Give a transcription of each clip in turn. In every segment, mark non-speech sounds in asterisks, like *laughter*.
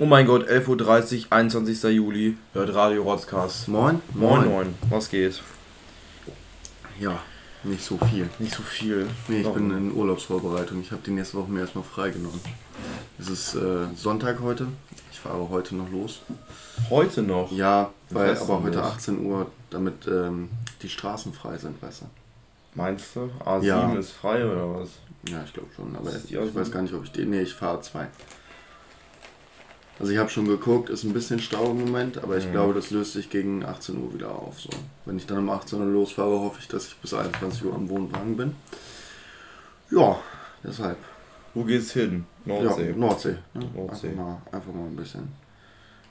Oh mein Gott, 11.30 Uhr, 21. Juli, hört Radio Rotzcast. Moin. Moin, moin, was geht? Ja, nicht so viel. Nicht so viel. Nee, ich Warum? bin in Urlaubsvorbereitung. Ich habe die nächste Woche mir erstmal freigenommen. Es ist äh, Sonntag heute. Ich fahre heute noch los. Heute noch? Ja, weil aber heute los? 18 Uhr, damit ähm, die Straßen frei sind, weißt du. Meinst du? A7 Ja. ist frei oder was? Ja, ich glaube schon, aber ich, ich weiß gar nicht, ob ich die. Nee, ich fahre zwei. Also ich habe schon geguckt, ist ein bisschen Stau im Moment, aber ich Mhm. glaube, das löst sich gegen 18 Uhr wieder auf. So. Wenn ich dann um 18 Uhr losfahre, hoffe ich, dass ich bis 21 Uhr am Wohnwagen bin. Ja, deshalb. Wo geht's hin? Nordsee. Ja, Nordsee. Ne? Nordsee. Einfach, mal, einfach mal ein bisschen,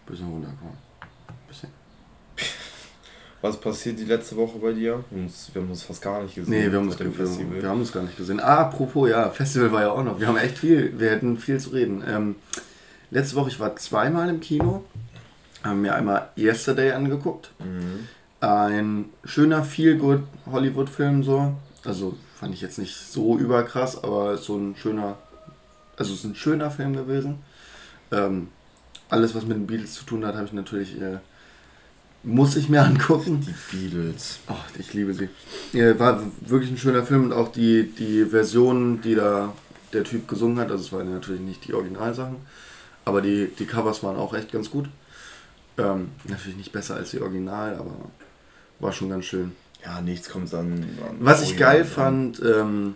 bisschen runterkommen. Bisschen. Was passiert die letzte Woche bei dir? Wir haben uns fast gar nicht gesehen. Nee, wir haben, uns, Festival. wir haben uns gar nicht gesehen. Ah, apropos, ja, Festival war ja auch noch. Wir haben echt viel, wir hätten viel zu reden. Ähm, letzte Woche, ich war zweimal im Kino, haben mir einmal Yesterday angeguckt. Mhm. Ein schöner, feel-good Hollywood-Film so. Also fand ich jetzt nicht so überkrass, aber so ein schöner, also es ist ein schöner Film gewesen. Ähm, alles, was mit den Beatles zu tun hat, habe ich natürlich, äh, muss ich mir angucken. Die Beatles. Oh, ich liebe sie. Ja, war wirklich ein schöner Film und auch die, die Version, die da der Typ gesungen hat, also es waren natürlich nicht die Originalsachen, aber die, die Covers waren auch echt ganz gut. Ähm, natürlich nicht besser als die Original, aber war schon ganz schön. Ja, nichts kommt an. an Was ich Original geil an. fand, ähm,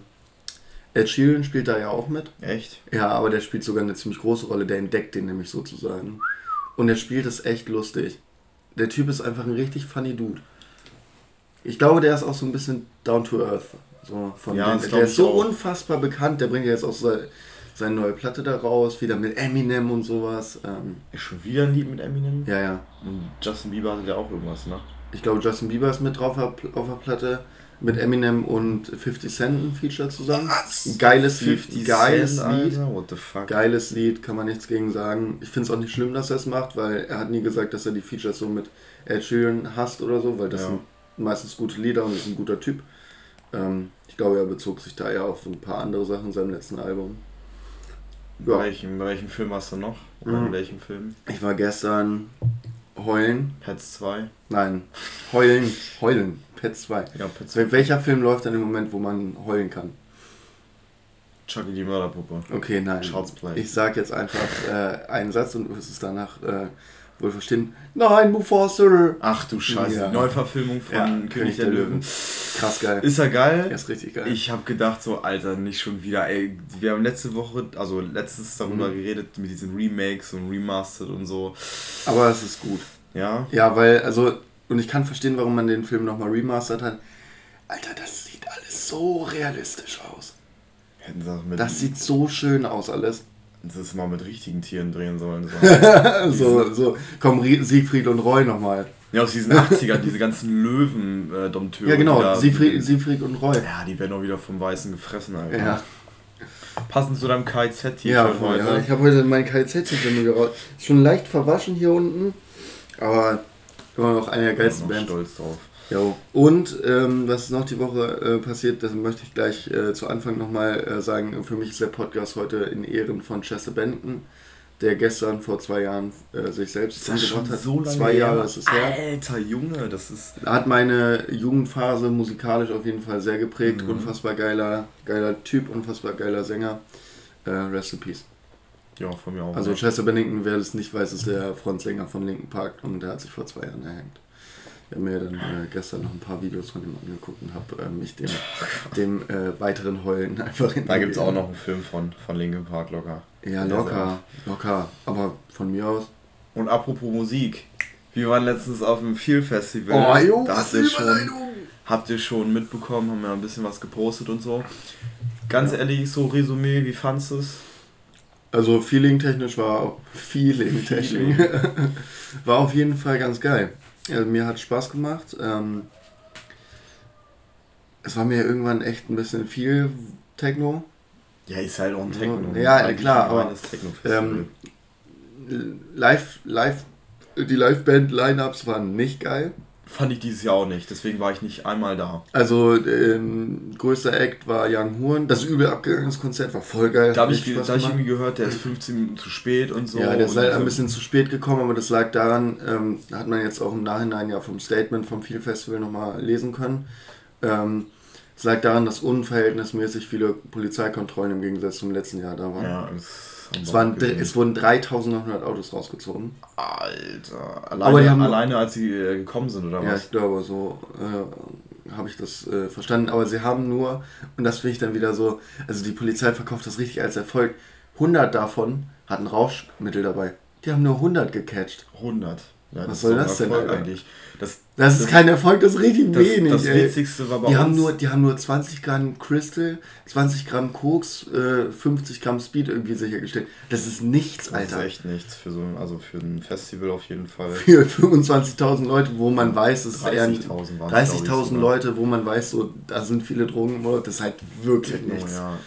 Ed Sheeran spielt da ja auch mit. Echt? Ja, aber der spielt sogar eine ziemlich große Rolle, der entdeckt den nämlich sozusagen. Und der spielt es echt lustig. Der Typ ist einfach ein richtig funny Dude. Ich glaube, der ist auch so ein bisschen down to earth. So von Ja, den, der ist so auch. unfassbar bekannt, der bringt ja jetzt auch seine, seine neue Platte da raus, wieder mit Eminem und sowas. Ähm, Ist schon wieder ein Lied mit Eminem? ja, ja. Und Justin Bieber hatte ja auch irgendwas, ne? Ich glaube, Justin Bieber ist mit drauf auf der Platte. Mit Eminem und 50 Cent ein Feature zusammen. Ein geiles Lied. 50 Geiles Cent, Lied. Alter, what the fuck? Geiles Lied, kann man nichts gegen sagen. Ich finde es auch nicht schlimm, dass er es macht, weil er hat nie gesagt, dass er die Features so mit Ed Sheeran hasst oder so, weil das Ja. sind meistens gute Lieder und ist ein guter Typ. Ähm, ich glaube, er bezog sich da ja auf ein paar andere Sachen in seinem letzten Album. Bei, Ja. welchem, bei welchem Film hast du noch? Oder Mhm. in welchem Film? Ich war gestern heulen. Pets 2? Nein, heulen, heulen. Pet 2. Ja, Pets Wel- Welcher Film läuft dann im Moment, wo man heulen kann? Chucky die Mörderpuppe. Okay, nein. Child's Play. Ich sag jetzt einfach äh, einen Satz und es danach äh, wohl verstehen. Nein, Mufasa! Ach du Scheiße, Ja. Neuverfilmung von Ja, König der, Löwen. Krass geil. Ist er geil? Er ist richtig geil. Ich habe gedacht so, Alter, nicht schon wieder. Ey, wir haben letzte Woche, also letztes darüber Mhm. geredet mit diesen Remakes und Remastered und so. Aber es ist gut. Ja, Ja, weil, also, und ich kann verstehen, warum man den Film nochmal remastert hat. Alter, das sieht alles so realistisch aus. hätten sie auch mit, Das sieht so schön aus alles. Das mal mit richtigen Tieren drehen sollen. So. *laughs* so, so, komm, Rie- Siegfried und Roy nochmal. ja, aus diesen 80ern, diese ganzen Löwen-Dompteure. Ja, genau, Siegfried, Siegfried und Roy. Ja, die werden auch wieder vom Weißen gefressen, Alter. Ja, Passend zu deinem KZ-T-Shirt ja, heute. ja. ich habe heute mein KZ-T-Shirt. Ist schon leicht verwaschen hier unten, aber immer noch eine der Ich bin geilsten Bands. stolz drauf. Jo. Und ähm, was noch die Woche äh, passiert, das möchte ich gleich äh, zu Anfang nochmal äh, sagen. Für mich ist der Podcast heute in Ehren von Chester Benton, der gestern vor zwei Jahren äh, sich selbst umgebracht hat. zwei Jahre ist es her. Alter Junge, das ist. Hat meine Jugendphase musikalisch auf jeden Fall sehr geprägt. Mhm. Unfassbar geiler, geiler Typ, unfassbar geiler Sänger. Äh, rest in Peace. Ja, von mir auch. Also. Chester Bennington, wer das nicht weiß, ist der Frontsänger von Linkin Park und der hat sich vor zwei Jahren erhängt. Ich habe mir dann äh, gestern noch ein paar Videos von ihm angeguckt und habe äh, mich dem, dem äh, weiteren Heulen *laughs* einfach in Da gibt es auch noch einen Film von, von Linkin Park locker. Ja, locker, locker. Aber von mir aus. Und apropos Musik. Wir waren letztens auf dem Feel Festival. Oh, jo, da was habt ihr, für schon, habt ihr schon mitbekommen, haben ja ein bisschen was gepostet und so. Ganz ehrlich, so Resümee, wie fandest du es? Also feeling-technisch war feeling-technisch Feeling. *laughs* war auf jeden Fall ganz geil. Also mir hat Spaß gemacht. Ähm, es war mir irgendwann echt ein bisschen viel Techno. Ja, ist halt auch ein Techno. Ja, Eigentlich klar, aber. Ähm, live, live, die Liveband-Lineups waren nicht geil. Fand ich dieses Jahr auch nicht. Deswegen war ich nicht einmal da. Also, ähm, größter Act war Young Horn. Das übel abgegangenes Konzert war voll geil. Da habe ich, da hab ich irgendwie gehört, der ist 15 Minuten zu spät und so. Ja, der ist leider ein bisschen zu spät gekommen, aber das lag daran, ähm, hat man jetzt auch im Nachhinein ja vom Statement vom Feel Festival nochmal lesen können. Ähm, es lag daran, dass unverhältnismäßig viele Polizeikontrollen im Gegensatz zum letzten Jahr da waren. Ja, es, waren, es wurden 3900 Autos rausgezogen. Alter. Alleine, haben, alleine als sie äh, gekommen sind, oder was? Ja, ich glaube, so äh, habe ich das äh, verstanden. Aber sie haben nur, und das finde ich dann wieder so, also die Polizei verkauft das richtig als Erfolg. 100 davon hatten Rauschmittel dabei. Die haben nur 100 gecatcht. 100. Ja, Was soll das denn eigentlich? Das, das ist das, kein Erfolg, das ist richtig das, wenig. Das ey. Witzigste war bei die uns. Haben nur, die haben nur 20 Gramm Crystal, 20 Gramm Koks, äh, 50 Gramm Speed irgendwie sichergestellt. Das ist nichts, Alter. Das ist echt nichts für so also für ein Festival auf jeden Fall. *laughs* Für 25.000 Leute, wo man weiß, es ist eher 30.000 30.000 Leute, wo man weiß, so da sind viele Drogen, das ist halt wirklich genau, nichts. Ja.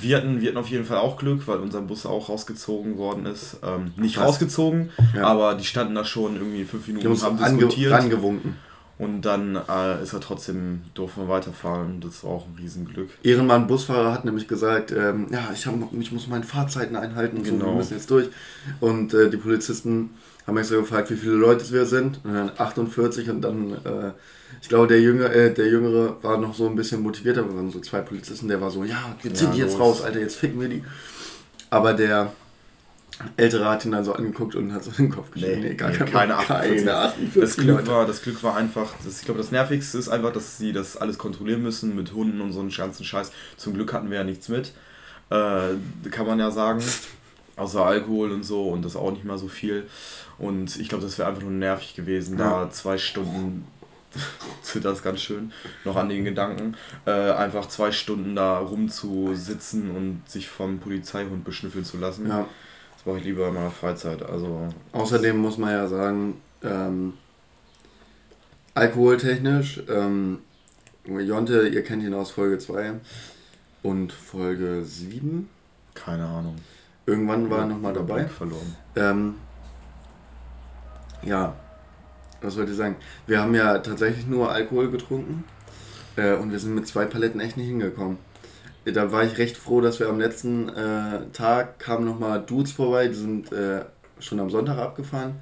Wir hatten, wir hatten auf jeden Fall auch Glück, weil unser Bus auch rausgezogen worden ist. Ähm, nicht Was? rausgezogen, ja. aber die standen da schon irgendwie fünf Minuten und haben diskutiert. Angewunken. Und dann äh, ist er trotzdem, durften wir weiterfahren. Das war auch ein Riesenglück. Ehrenmann Busfahrer hat nämlich gesagt, ähm, ja, ich, hab, ich muss meine Fahrzeiten einhalten und genau. so, wir müssen jetzt durch. Und äh, die Polizisten haben extra gefragt, wie viele Leute wir sind. Und dann 48 und dann äh, ich glaube, der, Jüngere, äh, der Jüngere war noch so ein bisschen motivierter. Wir waren so zwei Polizisten, der war so, ja, wir ziehen ja, die jetzt raus, Alter, jetzt ficken wir die. Aber der Ältere hat ihn dann so angeguckt und hat so den Kopf geschüttelt. Nee, nee, gar nee, keine, keine 48. Das Glück, war, das Glück war einfach, das, ich glaube, das Nervigste ist einfach, dass sie das alles kontrollieren müssen mit Hunden und so einen ganzen Scheiß. Zum Glück hatten wir ja nichts mit. Äh, kann man ja sagen. Außer Alkohol und so und das auch nicht mal so viel. Und ich glaube, das wäre einfach nur nervig gewesen, ja. da zwei Stunden *laughs* zittert ganz schön noch an den Gedanken, äh, einfach zwei Stunden da rumzusitzen und sich vom Polizeihund beschnüffeln zu lassen. Ja. Das mache ich lieber in meiner Freizeit. Also Außerdem muss man ja sagen, ähm, alkoholtechnisch, ähm, Jonte, ihr kennt ihn aus Folge 2 und Folge 7. Keine Ahnung. Irgendwann war er nochmal dabei. Verloren. Ähm, ja, was wollte ich sagen? Wir haben ja tatsächlich nur Alkohol getrunken äh, und wir sind mit zwei Paletten echt nicht hingekommen. Da war ich recht froh, dass wir am letzten äh, Tag kamen nochmal Dudes vorbei, die sind äh, schon am Sonntag abgefahren.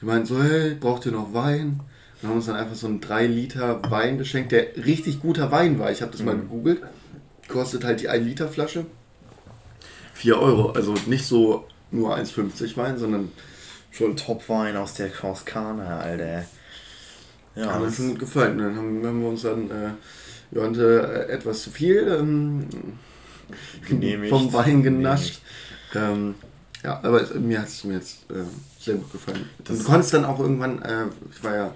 Die meinten so, hey, braucht ihr noch Wein? Und haben uns dann einfach so einen 3 Liter Wein geschenkt, der richtig guter Wein war. Ich habe das mhm. mal gegoogelt. Kostet halt die 1 Liter Flasche 4 Euro. Also nicht so nur 1,50 Wein, sondern Schon Top-Wein aus der Toskana, Alter. Ja, hat mir schon gut gefallen. Dann haben, haben wir uns dann äh, Jonte äh, etwas zu viel ähm, vom Wein genascht. Ähm, ja, aber mir hat es mir jetzt äh, sehr gut gefallen. Das du konntest dann auch irgendwann, äh, ich war ja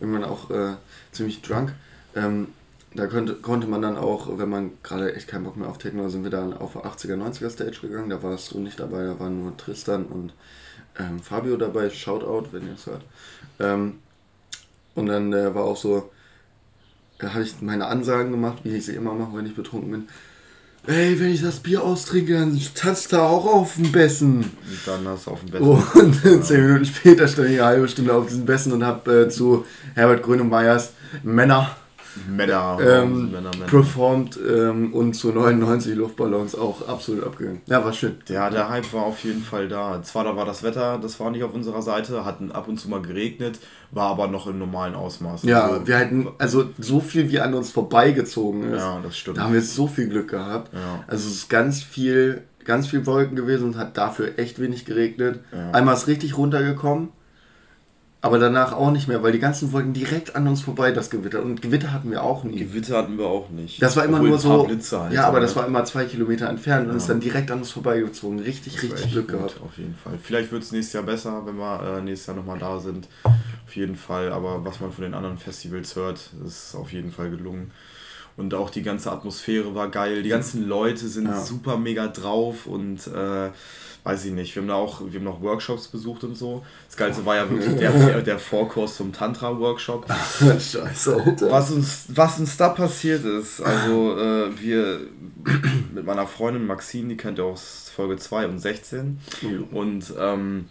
irgendwann auch äh, ziemlich drunk, ähm, da konnte, konnte man dann auch, wenn man gerade echt keinen Bock mehr auf Techno, sind wir dann auf 80er, 90er Stage gegangen. Da warst du nicht dabei, da waren nur Tristan und ähm, Fabio dabei, Shoutout, wenn ihr es hört. Ähm, und dann äh, war auch so, da habe ich meine Ansagen gemacht, wie ich sie immer mache, wenn ich betrunken bin. Ey, wenn ich das Bier austrinke, dann tanzt da auch auf dem Bessen. Und dann hast du auf dem Bessen. Und *laughs* ja. zehn Minuten später stand ich eine halbe Stunde auf diesem Bessen und habe äh, zu Herbert Grönemeyers Männer Männer, ähm, Männer, Männer. performt ähm, und zu 99 Luftballons auch absolut abgegangen. Ja, war schön. Ja, der Hype war auf jeden Fall da. Zwar da war das Wetter, das war nicht auf unserer Seite, hatten ab und zu mal geregnet, war aber noch im normalen Ausmaß. Ja, also, wir hatten, also so viel wie an uns vorbeigezogen ist. Ja, das stimmt. Da haben wir so viel Glück gehabt. Ja. Also es ist ganz viel, ganz viel Wolken gewesen und hat dafür echt wenig geregnet. Ja. Einmal ist richtig runtergekommen aber danach auch nicht mehr, weil die ganzen Wolken direkt an uns vorbei, das Gewitter. Und Gewitter hatten wir auch nie. Gewitter hatten wir auch nicht. Das war immer Obwohl nur so. Blitze halt, ja, aber das war immer zwei Kilometer entfernt ja. und ist dann direkt an uns vorbeigezogen. Richtig, das richtig Glück gut, gehabt. Auf jeden Fall. Vielleicht wird es nächstes Jahr besser, wenn wir äh, nächstes Jahr nochmal da sind. Auf jeden Fall. Aber was man von den anderen Festivals hört, ist auf jeden Fall gelungen. Und auch die ganze Atmosphäre war geil. Die ganzen Leute sind ja. super mega drauf und äh, weiß ich nicht, wir haben da auch, wir haben noch Workshops besucht und so. Das Geilste war ja wirklich der, der Vorkurs zum Tantra-Workshop. *laughs* Scheiße, Alter. Was uns, was uns da passiert ist, also äh, wir mit meiner Freundin Maxine, die kennt ihr aus Folge 2 und 16. Mhm. Und ähm,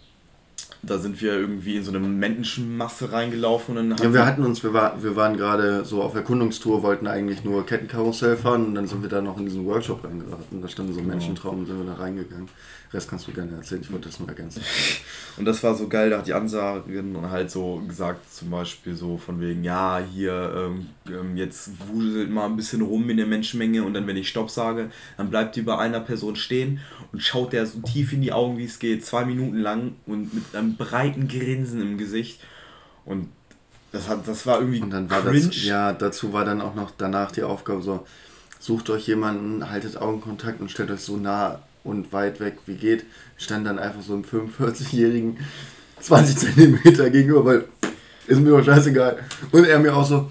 da sind wir irgendwie in so eine Menschenmasse reingelaufen. Und ja, wir hatten uns, wir, war, wir waren gerade so auf Erkundungstour, wollten eigentlich nur Kettenkarussell fahren und dann sind wir da noch in diesen Workshop reingeraten. Da standen so genau. Menschentraum und sind wir da reingegangen. Rest kannst du gerne erzählen, ich wollte das nur ergänzen. Und das war so geil, da hat die Ansagerin halt so gesagt, zum Beispiel so von wegen, ja, hier, ähm, ähm, jetzt wuselt mal ein bisschen rum in der Menschenmenge und dann, wenn ich Stopp sage, dann bleibt die bei einer Person stehen und schaut der so tief in die Augen, wie es geht, zwei Minuten lang und mit einem breiten Grinsen im Gesicht. Und das, hat, das war irgendwie und dann war cringe. Das, ja, dazu war dann auch noch danach die Aufgabe so, sucht euch jemanden, haltet Augenkontakt und stellt euch so nah und weit weg wie geht, stand dann einfach so einem 45-Jährigen 20 Zentimeter gegenüber, weil ist mir doch scheißegal. Und er mir auch so,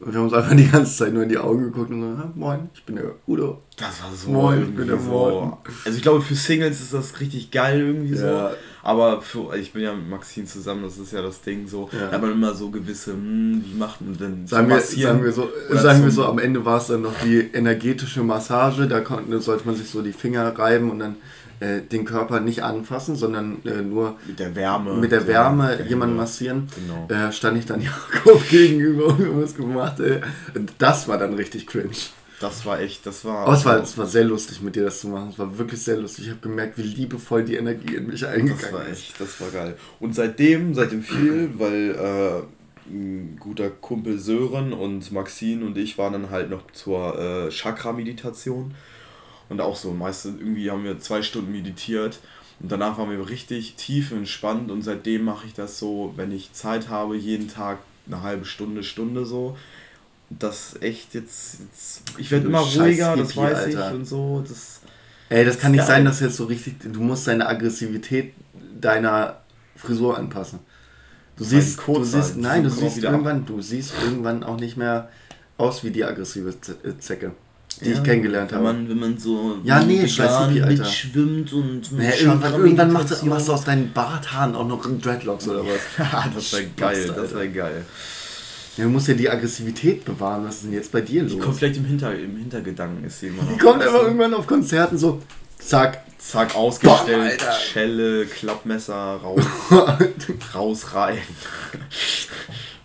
wir haben uns einfach die ganze Zeit nur in die Augen geguckt und so, moin, ich bin der Udo. Das war so. Moin, ich bin der so. Also ich glaube, für Singles ist das richtig geil irgendwie ja. so. Aber für, ich bin ja mit Maxine zusammen, das ist ja das Ding so. Ja. Da hat man immer so gewisse, hm, wie macht man denn sagen wir, sagen wir so, sagen wir so, am Ende war es dann noch die energetische Massage, da konnte, sollte man sich so die Finger reiben und dann äh, den Körper nicht anfassen, sondern äh, nur mit der Wärme, mit der Wärme ja, jemanden massieren. Genau. Äh, stand ich dann *laughs* Jakob gegenüber und wir was gemacht. Ey. Das war dann richtig cringe. Das war echt, das war. Aber es war, es war sehr lustig, mit dir das zu machen. Es war wirklich sehr lustig. Ich habe gemerkt, wie liebevoll die Energie in mich eingegangen ist. Das war echt, das war geil. Und seitdem, seitdem viel, weil äh, ein guter Kumpel Sören und Maxine und ich waren dann halt noch zur äh, Chakra-Meditation. Und auch so, meistens irgendwie haben wir zwei Stunden meditiert. Und danach waren wir richtig tief entspannt. Und seitdem mache ich das so, wenn ich Zeit habe, jeden Tag eine halbe Stunde, Stunde so das echt jetzt, jetzt ich werde immer ruhiger, das weiß Alter. ich und so. Das, Ey, das kann nicht sein, dass jetzt so richtig, du musst deine Aggressivität deiner Frisur anpassen. Du siehst, du siehst, nein, du siehst irgendwann, du siehst irgendwann auch nicht mehr aus wie die aggressive äh, Zecke, die ja, ich kennengelernt habe. Man, wenn man so ja, nee, scheiß Hippie, Alter. mitschwimmt und naja, irgendwann, irgendwann machst du, machst du aus deinen Barthaaren auch noch Dreadlocks oder was. *laughs* das wäre geil, das wäre geil. Ja, du musst ja die Aggressivität bewahren. Was ist denn jetzt bei dir los? Die kommt vielleicht im, Hinter, im Hintergedanken, ist sie immer Die kommt einfach irgendwann auf Konzerten so, zack. Zack, ausgestellt, Boah, Schelle, Klappmesser, raus, *laughs* raus rein.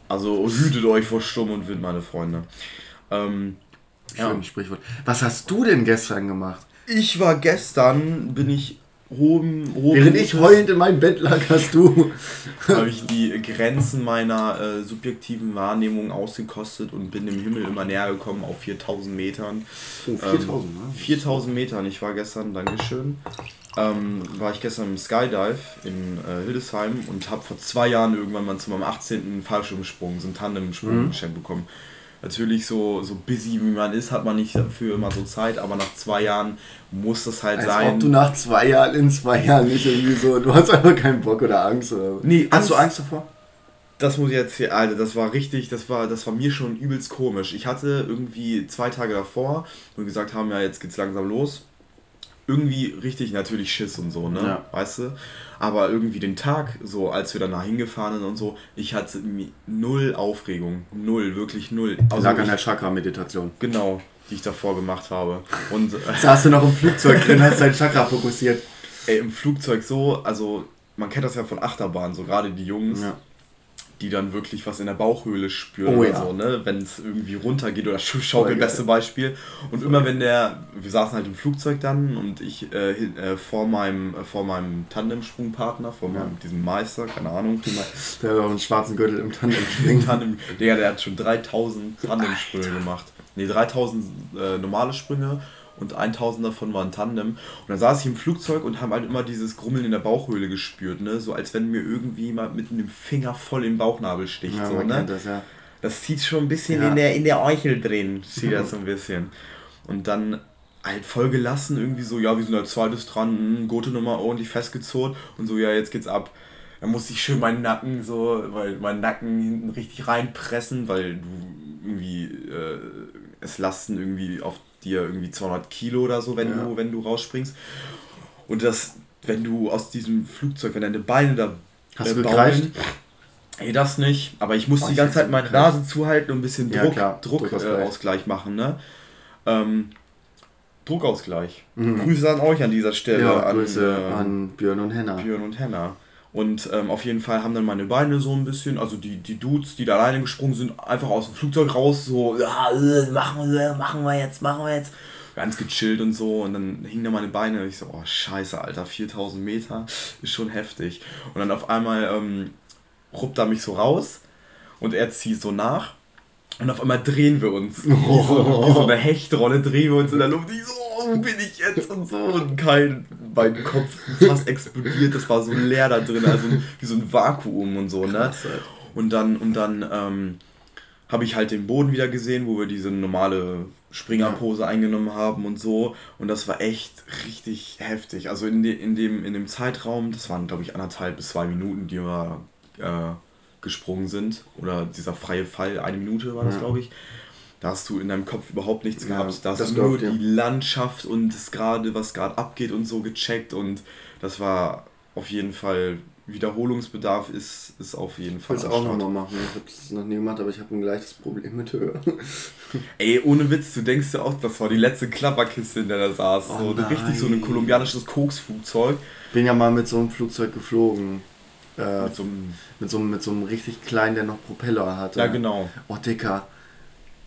Also hütet euch vor Sturm und Wind, meine Freunde. Ähm, ja. Sprichwort. Was hast du denn gestern gemacht? Ich war gestern, bin ich hohem, hohem Während ich heulend in meinem Bett lag, hast du. *laughs* habe ich die Grenzen meiner äh, subjektiven Wahrnehmung ausgekostet und bin dem Himmel immer näher gekommen auf 4000 Metern. Oh, 4000, ähm, ne? 4000 Metern. Ich war gestern, Dankeschön, ähm, war ich gestern im Skydive in äh, Hildesheim und habe vor zwei Jahren irgendwann mal zu meinem 18. Fallschirmsprung, so einen Tandemsprung mhm. geschenkt bekommen natürlich so, so busy wie man ist, hat man nicht dafür immer so Zeit, aber nach zwei Jahren muss das halt Als sein. Ob du nach zwei Jahren, in zwei Jahren nicht irgendwie so, du hast einfach keinen Bock oder Angst oder. Nee, hast du Angst davor? Das muss ich jetzt hier, Alter, das war richtig, das war, das war mir schon übelst komisch. Ich hatte irgendwie zwei Tage davor, wo wir gesagt haben, ja, jetzt geht's langsam los. Irgendwie richtig natürlich Schiss und so, ne? Ja. Weißt du? Aber irgendwie den Tag, so als wir danach hingefahren sind und so, ich hatte null Aufregung. Null, wirklich null. Also lag an der Chakra-Meditation. Genau, die ich davor gemacht habe. Und äh, *laughs* saß du noch im Flugzeug drin, hast dein Chakra fokussiert. Ey, im Flugzeug so, also man kennt das ja von Achterbahn, so gerade die Jungs. Ja die dann wirklich was in der Bauchhöhle spüren oh, oder ja. so, ne? Wenn es irgendwie runtergeht oder Schaukel, oh, beste Beispiel. Und immer wenn der, wir saßen halt im Flugzeug dann und ich äh, äh, vor meinem äh, vor meinem Tandemsprungpartner, vor ja. meinem diesem Meister, keine Ahnung. *laughs* Der hat auch einen schwarzen Gürtel im Tandemspringen. Tandem, *laughs* *laughs* der, der hat schon 3000 Tandemsprünge gemacht. Ne, 3000 äh, normale Sprünge und 1000 davon waren Tandem. Und dann saß ich im Flugzeug und habe halt immer dieses Grummeln in der Bauchhöhle gespürt, ne? So als wenn mir irgendwie mal mit einem Finger voll im Bauchnabel sticht. Ja, so, ne? Das, ja. das zieht schon ein bisschen ja. in, der, in der Eichel drin, *laughs* zieht das so ein bisschen. Und dann halt voll gelassen, irgendwie so, ja, wir sind als zweites dran, mh, Gute nochmal ordentlich festgezurrt und so, ja, jetzt geht's ab. Dann musste ich schön meinen Nacken so, weil meinen Nacken hinten richtig reinpressen, weil du irgendwie äh, es Lasten irgendwie auf dir irgendwie 200 Kilo oder so, wenn, ja. du, wenn du rausspringst. Und das, wenn du aus diesem Flugzeug, wenn deine Beine da Hast äh, bauen, Ey, das nicht. Aber ich muss oh, die ganze Zeit meine Nase zuhalten und ein bisschen Druck, ja, Druckausgleich äh, machen, ne? Ähm, Druckausgleich. Mhm. Grüße an euch an dieser Stelle. Ja, an, Grüße äh, an Björn und Henna. Björn und Henna. Und ähm, auf jeden Fall haben dann meine Beine so ein bisschen, also die, die Dudes, die da alleine gesprungen sind, einfach aus dem Flugzeug raus, so, ja, äh, machen wir, machen wir jetzt, machen wir jetzt. Ganz gechillt und so. Und dann hingen da meine Beine und ich so, oh scheiße, Alter, 4000 Meter ist schon heftig. Und dann auf einmal ähm, ruppt er mich so raus und er zieht so nach. Und auf einmal drehen wir uns. *laughs* Wie, so, wie so eine Hechtrolle drehen wir uns in der Luft. Ich so, oh, wo bin ich jetzt? Und so. Und kein, mein Kopf fast explodiert. Das war so leer da drin. Also wie so ein Vakuum und so, ne? Und dann, und dann ähm, habe ich halt den Boden wieder gesehen, wo wir diese normale Springerpose ja. eingenommen haben und so. Und das war echt richtig heftig. Also in, de, in, dem, in dem Zeitraum, das waren glaube ich anderthalb bis zwei Minuten, die wir äh, gesprungen sind. Oder dieser freie Fall, eine Minute war das, ja. glaube ich. Da hast du in deinem Kopf überhaupt nichts ja, gehabt. Da hast du nur die Landschaft und das gerade, was gerade abgeht und so gecheckt. Und das war auf jeden Fall Wiederholungsbedarf ist, ist auf jeden Fall. Ich will es auch nochmal machen. Ich habe es noch nie gemacht, aber ich habe ein gleiches Problem mit Höhe. *laughs* Ey, ohne Witz, du denkst ja auch, das war die letzte Klapperkiste, in der er saß. Oh so richtig so ein kolumbianisches Koksflugzeug. Bin ja mal mit so einem Flugzeug geflogen. Äh, mit, so einem, mit, so, mit so einem richtig kleinen, der noch Propeller hatte. Ja, genau. Oh, Dicker.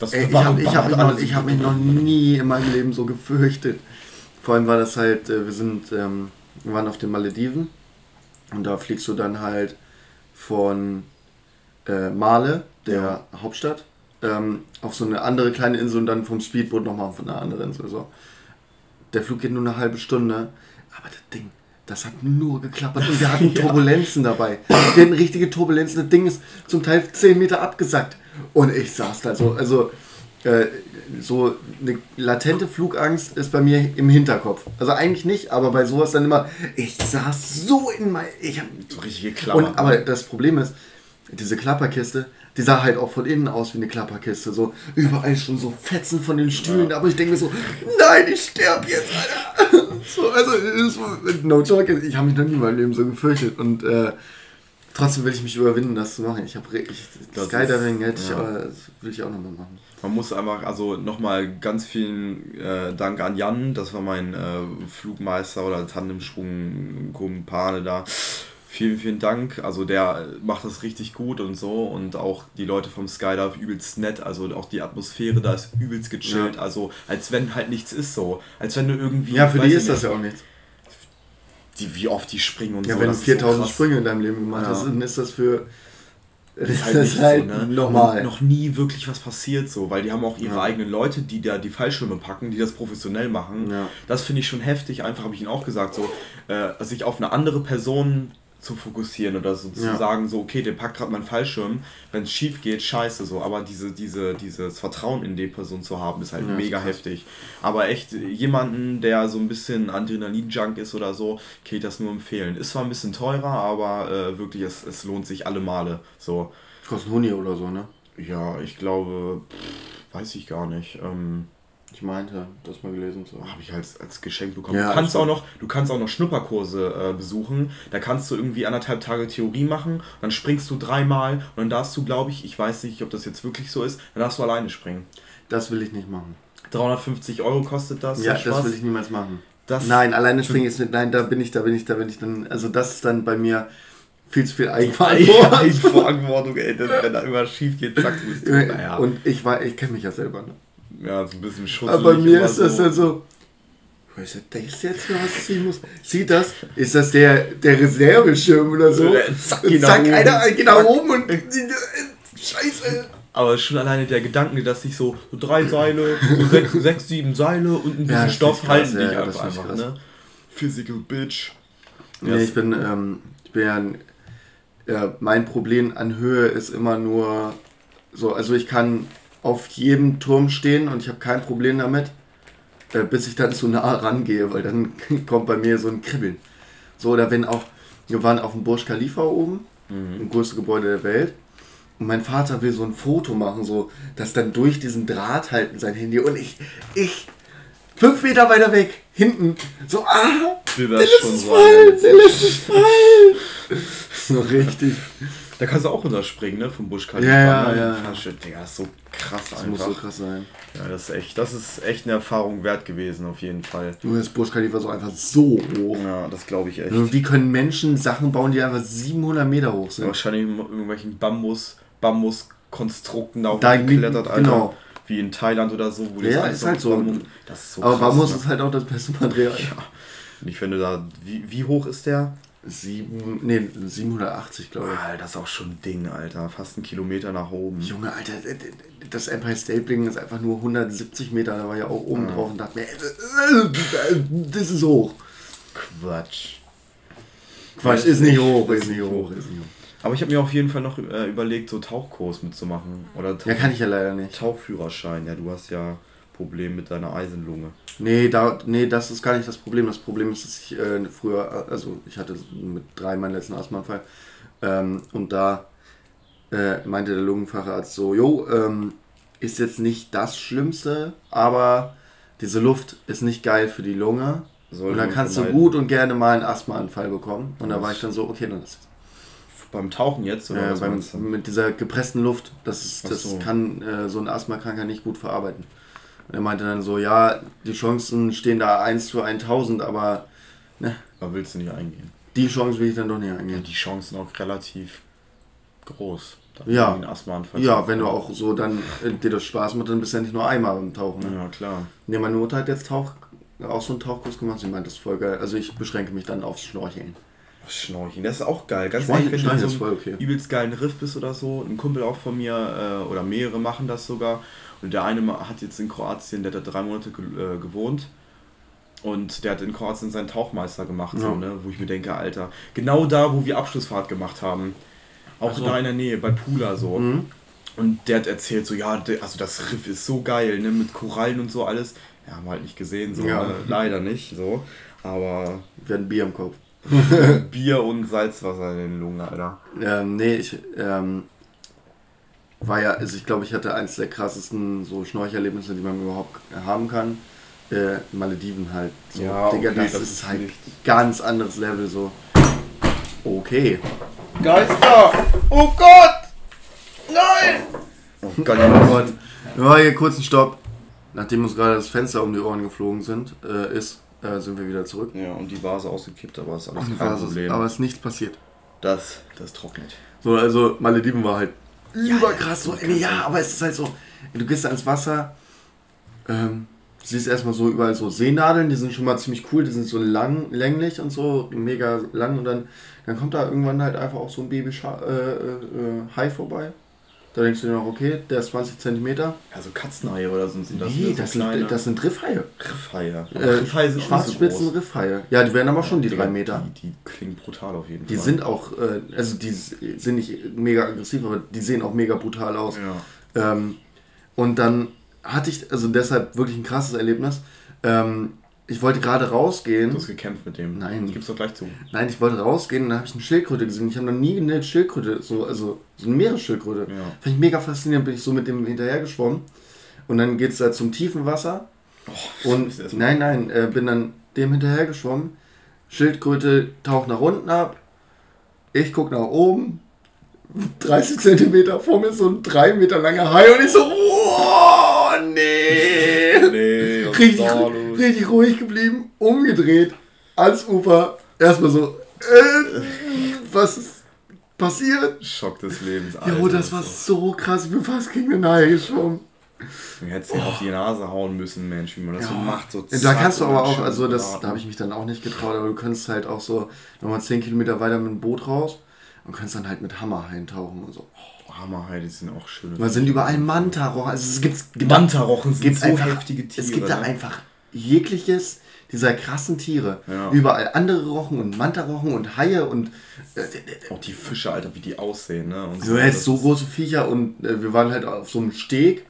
Das Ey, ich habe hab mich, noch, hab mich noch nie in meinem Leben so gefürchtet. Vor allem war das halt, äh, wir sind, ähm, wir waren auf den Malediven und da fliegst du dann halt von äh, Male, der ja. Hauptstadt, ähm, auf so eine andere kleine Insel und dann vom Speedboot nochmal auf eine andere Insel. So. Der Flug geht nur eine halbe Stunde, aber das Ding, das hat nur geklappert und wir hatten *laughs* Turbulenzen ja. dabei. Wir hatten richtige Turbulenzen. Das Ding ist zum Teil 10 Meter abgesackt. Und ich saß da so, also äh, so eine latente Flugangst ist bei mir im Hinterkopf. Also eigentlich nicht, aber bei sowas dann immer, ich saß so in mein. Ich hab, so richtig geklappert. Und, aber ne? das Problem ist, diese Klapperkiste, die sah halt auch von innen aus wie eine Klapperkiste. So überall schon so Fetzen von den Stühlen. Ja. Aber ich denke mir so, nein, ich sterbe jetzt, Alter. *laughs* So, also, no joke, ich habe mich noch nie in meinem Leben so gefürchtet. Und äh, trotzdem will ich mich überwinden, das zu machen. Ich habe Skydiving hätte ich, aber das will ich auch nochmal machen. Man muss einfach, also nochmal ganz vielen äh, Dank an Jan, das war mein äh, Flugmeister oder Tandemsprung, Kumpane da vielen, vielen Dank. Also der macht das richtig gut und so. Und auch die Leute vom Skydive übelst nett. Also auch die Atmosphäre da ist übelst gechillt. Ja. Also als wenn halt nichts ist so. Als wenn du irgendwie. Ja, für die ist nicht, das ja auch nichts. Die, wie oft die springen und ja, so. Ja, wenn du 4000 so Sprünge in deinem Leben gemacht ja. hast, dann ist das für. Das ist *laughs* halt, ist halt so, ne? normal. noch nie wirklich was passiert so, weil die haben auch ihre ja. eigenen Leute, die da die Fallschirme packen, die das professionell machen. Ja. Das finde ich schon heftig. Einfach habe ich ihnen auch gesagt, so äh, sich auf eine andere Person zu fokussieren oder so zu ja. sagen, so, okay, der packt gerade meinen Fallschirm, wenn es schief geht, scheiße, so, aber diese, diese, dieses Vertrauen in die Person zu haben, ist halt ja, mega heftig. Aber echt, jemanden, der so ein bisschen Adrenalin-Junk ist oder so, kann ich das nur empfehlen. Ist zwar ein bisschen teurer, aber äh, wirklich, es, es lohnt sich alle Male, so. Kostet Huni oder so, ne? Ja, ich glaube, pff, weiß ich gar nicht, ähm, ich meinte, das mal gelesen zu haben. Habe ich als, als Geschenk bekommen. Ja, du, kannst auch noch, du kannst auch noch Schnupperkurse äh, besuchen. Da kannst du irgendwie anderthalb Tage Theorie machen. Dann springst du dreimal und dann darfst du, glaube ich, ich weiß nicht, ob das jetzt wirklich so ist, dann darfst du alleine springen. Das will ich nicht machen. 350 Euro kostet das. Ja, das will ich niemals machen. Das nein, alleine springen ist nicht. Nein, da bin ich, da bin ich, da bin ich dann. Also das ist dann bei mir viel zu viel Eigenverantwortung. Eigenverantwortung, ey, wenn da irgendwas schief geht, zack, du bist *laughs* du. Naja. Und ich war, ich kenne mich ja selber. Ne? Ja, so ein bisschen schutzig. Aber bei mir ist das so. dann so, was ist das jetzt, was ziehen muss? Sieht das? Ist das der, der Reserveschirm oder so? Zack, und zack einer geht nach oben und Scheiße. Aber schon alleine der Gedanke, dass sich so, so drei Seile, so sechs, sechs, sieben Seile und ein bisschen ja, Stoff halten dich ja, einfach, einfach ne? Physical Bitch. Nee, yes. ich bin, ähm, ich bin ja, ja, mein Problem an Höhe ist immer nur so, also ich kann auf jedem Turm stehen und ich habe kein Problem damit, äh, bis ich dann zu nah rangehe, weil dann *laughs* kommt bei mir so ein Kribbeln. So, oder wenn auch, wir waren auf dem Burj Khalifa oben, mhm. im größten Gebäude der Welt, und mein Vater will so ein Foto machen, so, dass dann durch diesen Draht halten sein Handy und ich, ich, fünf Meter weiter weg, hinten, so, ah, der lässt es fallen, der lässt es fallen. *laughs* So richtig. Da kannst du auch runterspringen, ne? Vom Busch Khalifa. Ja, ja, ja. Flasche. Digga, das ist so krass Das einfach. muss so krass sein. Ja, das ist echt, das ist echt eine Erfahrung wert gewesen, auf jeden Fall. Du ist Burj Khalifa so einfach so hoch. Ja, das glaube ich echt. Also Wie können Menschen Sachen bauen, die einfach 700 Meter hoch sind? Wahrscheinlich in irgendwelchen Bambus, Bambuskonstrukten da hochgeklettert, Alter. genau. Wie in Thailand oder so. Wo die Ja, das ist halt so. Bambus- Das ist so Aber krass, Bambus ne? ist halt auch das beste Material. Ja. Und ich finde da, wie, wie hoch ist der? Sieben, nee, 780, glaube ich. Alter, das ist auch schon ein Ding, Alter. Fast einen Kilometer nach oben. Junge, Alter, das Empire State Building ist einfach nur 170 Meter. Da war ja auch oben drauf und dachte mir, äh, das ist hoch. Quatsch. Quatsch, ist nicht hoch, ist nicht hoch, ist nicht hoch. Aber ich habe mir auf jeden Fall noch äh, überlegt, so Tauchkurs mitzumachen. Oder Tauch Ja, kann ich ja leider nicht. Tauchführerschein. Ja, du hast ja Problem mit deiner Eisenlunge. Nee, da, nee, das ist gar nicht das Problem. Das Problem ist, dass ich äh, früher, also ich hatte mit drei meinen letzten Asthmaanfall ähm, und da äh, meinte der Lungenfacharzt so, jo, ähm, ist jetzt nicht das Schlimmste, aber diese Luft ist nicht geil für die Lunge Sollte und dann kannst du vermeiden. gut und gerne mal einen Asthmaanfall bekommen. Und da war ich dann so, okay, dann ist es. Beim Tauchen jetzt? Oder Äh, was beim, du? mit dieser gepressten Luft, das, ist, das so. kann äh, so ein Asthmakranker nicht gut verarbeiten. Und er meinte dann so, ja, die Chancen stehen da 1 zu 1000, aber ne, Da willst du nicht eingehen. die Chance will ich dann doch nicht Ja, eingehen. die Chancen auch relativ groß. Ja. Ja, wenn du auch so dann äh, dir das Spaß macht, dann bist du ja nicht nur einmal beim Tauchen. Ne? Ja, klar. Ne, meine Mutter hat jetzt Tauch, auch so einen Tauchkurs gemacht, sie meint, das ist voll geil. Also ich beschränke mich dann aufs Schnorcheln. Schnorcheln, das ist auch geil. Ganz Schnorcheln- ehrlich, wenn du so okay. übelst geilen Riff bist oder so, ein Kumpel auch von mir äh, oder mehrere machen das sogar. Und der eine hat jetzt in Kroatien, der hat da drei Monate ge äh, gewohnt. Und der hat in Kroatien seinen Tauchmeister gemacht, so, Ja. ne? wo ich mir denke, Alter, genau da, wo wir Abschlussfahrt gemacht haben. Auch so. da in der Nähe, bei Pula so. Mhm. Und der hat erzählt, so, ja, also das Riff ist so geil, ne, mit Korallen und so alles. Ja, haben wir halt nicht gesehen, so, Ja. ne? leider nicht, so. Aber Wir hatten Bier im Kopf. *laughs* Bier und Salzwasser in den Lungen, Alter. Ähm, nee, ich ähm, war ja, also ich glaube, ich hatte eins der krassesten so Schnorcherlebnisse, die man überhaupt haben kann. Äh, Malediven halt. So, Ja, Digga, okay, das, das ist ist halt nicht- ganz anderes Level so. Okay. Geister! Oh Gott! Nein! Oh Gott, Oh Gott. Wir machen hier kurz einen Stopp. Nachdem uns gerade das Fenster um die Ohren geflogen sind, äh, ist, äh, sind wir wieder zurück. Ja, und die Vase ausgekippt, aber ist alles kein was ist- Problem. Aber es ist nichts passiert. das, das trocknet. So, also Malediven war halt überkrass. So, ja, nee, ja, aber es ist halt so, du gehst da ins Wasser, ähm, siehst erstmal so überall so Seenadeln, die sind schon mal ziemlich cool, die sind so lang, länglich und so, mega lang und dann, dann kommt da irgendwann halt einfach auch so ein Baby äh, äh, äh, Hai vorbei. Da denkst du dir noch, okay, der ist 20 Zentimeter. Also Katzenhaie oder so sind das. Nee, so das kleine sind, das sind Riffhaie. Riffhaie. Äh, Riffhaie sind so Schwarzspitzen groß. Riffhaie. Ja, die werden aber schon die Digga, drei Meter. Die, die klingen brutal auf jeden Die Fall. sind auch, äh, also die sind nicht mega aggressiv, aber die sehen auch mega brutal aus. Ja. Ähm, und dann hatte ich, also deshalb wirklich ein krasses Erlebnis. Ähm, ich wollte gerade rausgehen. Du hast gekämpft mit dem. Nein. Das gibt's doch gleich zu. Nein, ich wollte rausgehen und dann habe ich eine Schildkröte gesehen. Ich habe noch nie eine Schildkröte, so, also so eine Meeresschildkröte. Ja. Fand ich mega faszinierend, bin ich so mit dem hinterher geschwommen. Und dann geht es da zum tiefen Wasser. Und erst mal- nein, nein, äh, bin dann dem hinterher geschwommen. Schildkröte taucht nach unten ab. Ich guck nach oben. 30 Zentimeter vor mir so ein 3 Meter langer Hai und ich so, oh, nee. Richtig, richtig ruhig geblieben, umgedreht, ans Ufer. Erstmal so, äh, was ist passiert? Schock des Lebens. Jo, das war so krass, ich bin fast gegen den Hai geschwommen. Du hättest dir auf die Nase hauen müssen, Mensch, wie man das so macht. So da kannst du aber auch, also das, da habe ich mich dann auch nicht getraut, aber du kannst halt auch so nochmal 10 Kilometer weiter mit dem Boot raus und kannst dann halt mit Hammer eintauchen und so. Oh, Hammerheide sind auch schön. Da sind überall Mantarochen, also es gibt, gibt Mantarochen sind gibt so einfach, heftige Tiere. Es gibt da ne? einfach jegliches dieser krassen Tiere. Ja. Überall andere Rochen und Mantarochen und Haie und äh, Auch die Fische, Alter, wie die aussehen, ne? Und so jetzt so große Viecher und äh, wir waren halt auf so einem Steg,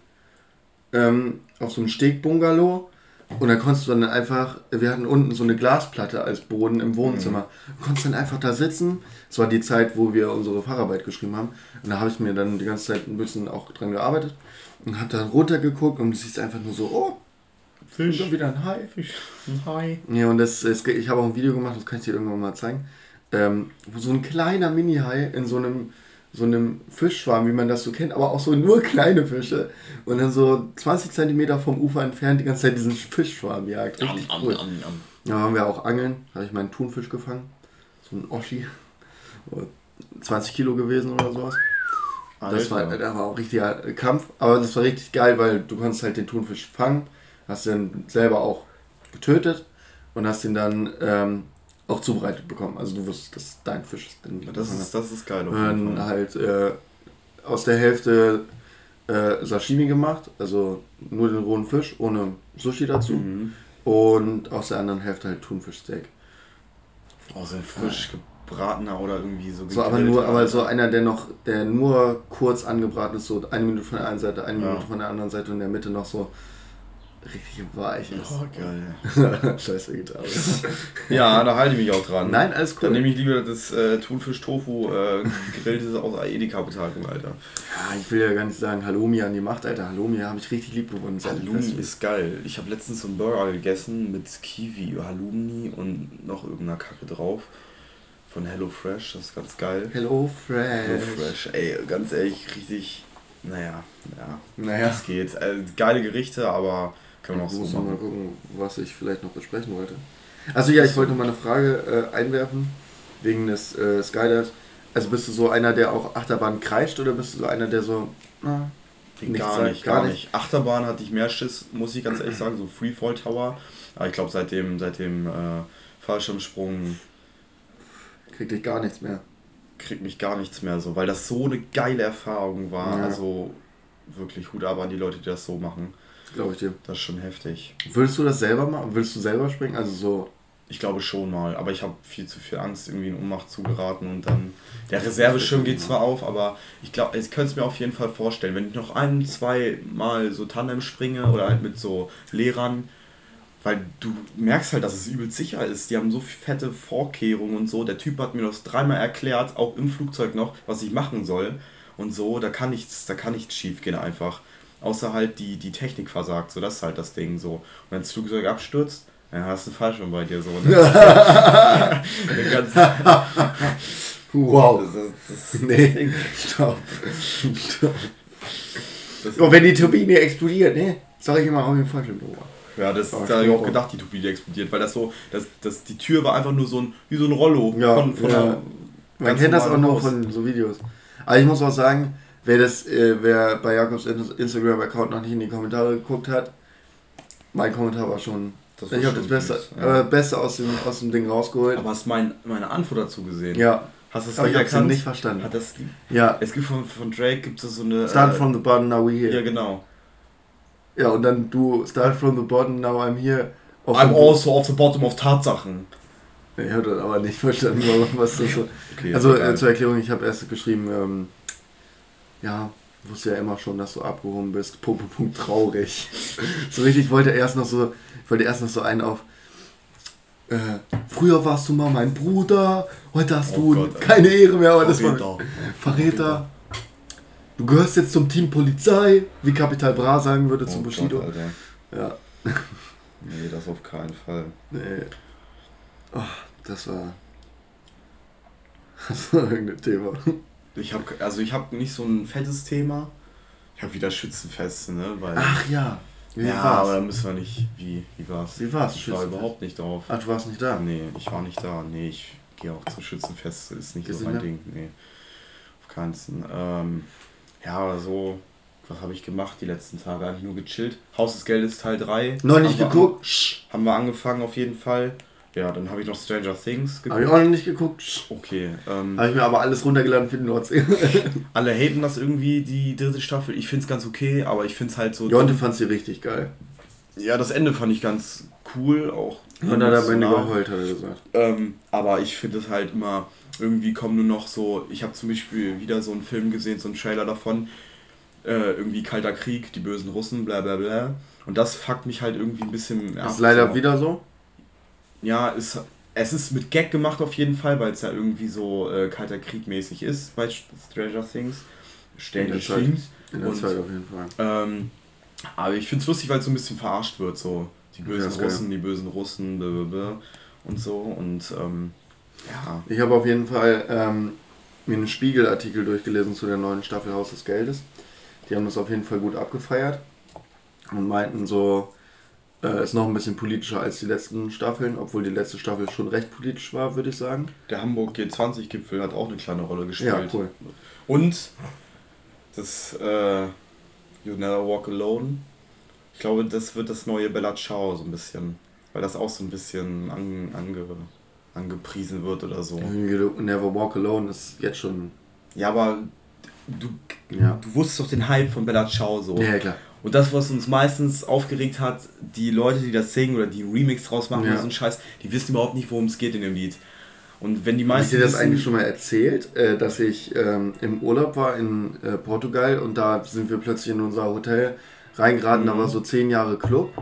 ähm, auf so einem Steg-Bungalow und da konntest du dann einfach, wir hatten unten so eine Glasplatte als Boden im Wohnzimmer. Du konntest dann einfach da sitzen. Es war die Zeit, wo wir unsere Facharbeit geschrieben haben und da habe ich mir dann die ganze Zeit ein bisschen auch dran gearbeitet und habe dann runtergeguckt und du siehst einfach nur so, oh, Fisch. schon wieder ein Hai. Fisch. Ein Hai. Ja, und das, es, ich habe auch ein Video gemacht, das kann ich dir irgendwann mal zeigen. ähm, wo so ein kleiner Mini-Hai in so einem so einem Fischschwarm, wie man das so kennt, aber auch so nur kleine Fische. Und dann so 20 Zentimeter vom Ufer entfernt die ganze Zeit diesen Fischschwarm jagt. Richtig am, cool. Am, am, ja, haben wir auch Angeln. Da habe ich meinen Thunfisch gefangen. So ein Oschi. 20 Kilo gewesen oder sowas. Alter. Das war, das war auch richtiger Kampf. Aber das war richtig geil, weil du konntest halt den Thunfisch fangen, hast den selber auch getötet und hast ihn dann ähm, auch zubereitet bekommen. Also du wusstest, dass dein Fisch ist. Ja, das, ist das ist geil. Auf jeden dann halt äh, aus der Hälfte äh, Sashimi gemacht, also nur den rohen Fisch ohne Sushi dazu. Mhm. Und aus der anderen Hälfte halt Thunfischsteak. Oh, so ein frisch gebratener oder irgendwie so. So, aber nur, aber so einer, der noch, der nur kurz angebraten ist, so eine Minute von der einen Seite, eine ja. Minute von der anderen Seite und in der Mitte noch so richtig weich ist. Oh, geil. *laughs* Scheiße Gitarre. *laughs* ja, da halte ich mich auch dran. Nein, alles cool. Dann nehme ich lieber das äh, Thunfisch-Tofu äh, aus Edeka-Betagung, Alter. Ja, ich will ja gar nicht sagen Halloumi an die Macht, Alter. Halloumi habe ich richtig lieb gewonnen. Halloumi ist geil. Ich habe letztens so einen Burger gegessen mit Kiwi, Halloumi und noch irgendeiner Kacke drauf. Von Hello Fresh, das ist ganz geil. Hello Fresh. Hello Fresh, ey, ganz ehrlich, richtig, naja, ja, naja. es geht. Also, geile Gerichte, aber kann man auch so machen. mal gucken, was ich vielleicht noch besprechen wollte. Also ja, ich wollte noch mal eine Frage äh, einwerfen, wegen des äh, Skydives. Also bist du so einer, der auch Achterbahn kreischt oder bist du so einer, der so... Na, gar sagt, nicht, gar nicht. Achterbahn hatte ich mehr Schiss, muss ich ganz ehrlich sagen, so Freefall Tower. Aber ich glaube, seit dem, seit dem äh, Fallschirmsprung... Krieg ich gar nichts mehr. Kriegt mich gar nichts mehr so, weil das so eine geile Erfahrung war. Ja. Also wirklich Hut ab an die Leute, die das so machen. Glaube ich dir. Das ist schon heftig. Würdest du das selber machen? Willst du selber springen? Also so. Ich glaube schon mal, aber ich habe viel zu viel Angst, irgendwie in Ohnmacht zu geraten und dann. Der Reserveschirm geht zwar auf, aber ich glaube, ich könnte es mir auf jeden Fall vorstellen, wenn ich noch ein, zwei Mal so Tandem springe oder halt mit so Lehrern, weil du merkst halt, dass es übel sicher ist. Die haben so fette Vorkehrungen und so. Der Typ hat mir das dreimal erklärt, auch im Flugzeug noch, was ich machen soll und so. Da kann nichts, da kann nichts schief gehen einfach außer halt die, die Technik versagt. So, das ist halt das Ding so. Und wenn das Flugzeug abstürzt, dann hast du einen Fallschirm bei dir so. Ne? *laughs* *laughs* wow. Das, das, das nee, stopp. stopp. Wenn die Turbine explodiert, ne? Sag ich immer, auch den Fallschirm drüber. Ja, das, oh, da habe ich auch gedacht, die Turbine explodiert, weil das so, das, das, die Tür war einfach nur so ein, wie so ein Rollo. Ja, von, von ja. Man kennt das auch nur von so Videos. Aber ich muss auch sagen, Wer, das, äh, wer bei Jakobs Instagram-Account noch nicht in die Kommentare geguckt hat, mein Kommentar war schon. Das ich habe das Beste, ja. äh, Beste aus dem, aus dem Ding rausgeholt. Aber hast du mein, meine Antwort dazu gesehen? Ja. Hast du das nicht erkannt? nicht verstanden. Hat das, ja. Es gibt von, von Drake gibt es so eine. Start äh, from the bottom, now we're here. Ja, genau. Ja, und dann du, start from the bottom, now I'm here. I'm also off the bottom of Tatsachen. Ich habe das aber nicht verstanden, was das so. Okay, also äh, zur Erklärung, ich habe erst geschrieben, ähm, ja, wusste ja immer schon, dass du abgehoben bist. Punkt, Punkt, Punkt, traurig. so richtig, ich wollte erst noch so, ich wollte erst noch so einen auf. Äh, früher warst du mal mein Bruder, heute hast oh du Gott, keine Ehre mehr, aber das war Verräter. Verräter. Du gehörst jetzt zum Team Polizei, wie Capital Bra sagen würde oh zum Bushido. Gott, ja. nee, das auf keinen Fall. Nee. Oh, das war. *laughs* Das war irgendein Thema. Ich habe also ich habe nicht so ein fettes Thema. Ich habe wieder Schützenfeste, ne? Weil, Ach ja. Wie ja, war's? aber da müssen wir nicht. Wie, wie war's? Wie war's? Ich war überhaupt nicht drauf. Ach, du warst nicht da? Nee, ich war nicht da. Nee, ich gehe auch zu Schützenfest. Ist nicht so mein Ding. Nee. Auf keinen Fall. Ähm, ja, aber so. Was habe ich gemacht die letzten Tage? Eigentlich nur gechillt. Haus des Geldes Teil 3. Noch nicht geguckt? Haben wir angefangen auf jeden Fall. Ja, dann habe ich noch Stranger Things geguckt. Habe ich auch noch nicht geguckt. Okay. Ähm, habe ich mir aber alles runtergeladen für den Nordsee. *laughs* alle haten das irgendwie, die dritte Staffel. Ich finde es ganz okay, aber ich finde es halt so... Jonte fand sie richtig geil. Ja, das Ende fand ich ganz cool, auch... Und hat am Ende geheult, hat er gesagt. Ähm, aber ich finde es halt immer... Irgendwie kommen nur noch so... Ich habe zum Beispiel wieder so einen Film gesehen, so einen Trailer davon. Äh, irgendwie Kalter Krieg, die bösen Russen, bla bla bla. Und das fuckt mich halt irgendwie ein bisschen... Ist leider wieder so? Ja, ist, es ist mit Gag gemacht auf jeden Fall, weil es ja irgendwie so äh, kalter Krieg mäßig ist bei Stranger Things. Stranger Things. In der und, Zeit auf jeden Fall. Ähm, aber ich finde es lustig, weil es so ein bisschen verarscht wird, so die bösen ja, Russen, geil. die bösen Russen, blablabla und so. Und ähm, Ja. Ich habe auf jeden Fall ähm, mir einen Spiegelartikel durchgelesen zu der neuen Staffel Haus des Geldes. Die haben das auf jeden Fall gut abgefeiert und meinten so, äh, ist noch ein bisschen politischer als die letzten Staffeln, obwohl die letzte Staffel schon recht politisch war, würde ich sagen. Der Hamburg G20-Gipfel hat auch eine kleine Rolle gespielt. Ja, cool. Und das äh, You Never Walk Alone, ich glaube, das wird das neue Bella Ciao so ein bisschen, weil das auch so ein bisschen an, ange, angepriesen wird oder so. You Never Walk Alone ist jetzt schon... Ja, aber du, ja. du wusstest doch den Hype von Bella Ciao so. Ja, klar. Und das, was uns meistens aufgeregt hat, die Leute, die das singen oder die Remix draus machen ja. oder so ein Scheiß, die wissen überhaupt nicht, worum es geht in dem Lied. Und wenn die meisten. Ich dir das eigentlich schon mal erzählt, äh, dass ich ähm, im Urlaub war in äh, Portugal und da sind wir plötzlich in unser Hotel reingeraten, mhm. da war so zehn Jahre Club.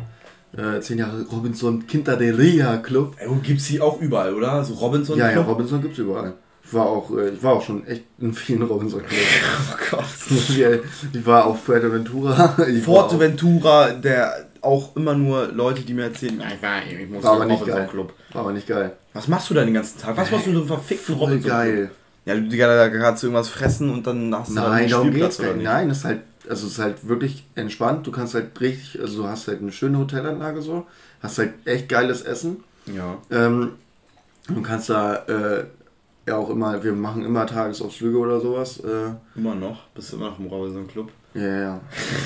Äh, zehn Jahre Robinson Quinta de Ria Club. Gibt es die auch überall, oder? So Robinson Club? Ja, ja, Robinson gibt es überall. Ich war auch, äh, ich war auch schon echt in vielen Robinson Clubs. *laughs* oh Gott. *laughs* Ich war auf Fuerteventura. *laughs* Fuerteventura, der auch immer nur Leute, die mir erzählen, ich, war, ich muss war aber nicht geil. Club. War aber nicht geil. Was machst du da den ganzen Tag? Was machst du so einen verfickten Voll Robinson geil. Ja, du da kannst du irgendwas fressen und dann hast du Nein, darum geht's nicht. Nein, es ist halt, also es ist halt wirklich entspannt. Du kannst halt richtig, also du hast halt eine schöne Hotelanlage so, hast halt echt geiles Essen. Ja. Ähm, du kannst da äh, ja auch immer, wir machen immer Tagesausflüge oder sowas. Äh. Immer noch? Bist du immer noch im Robinson Club? Ja, ja.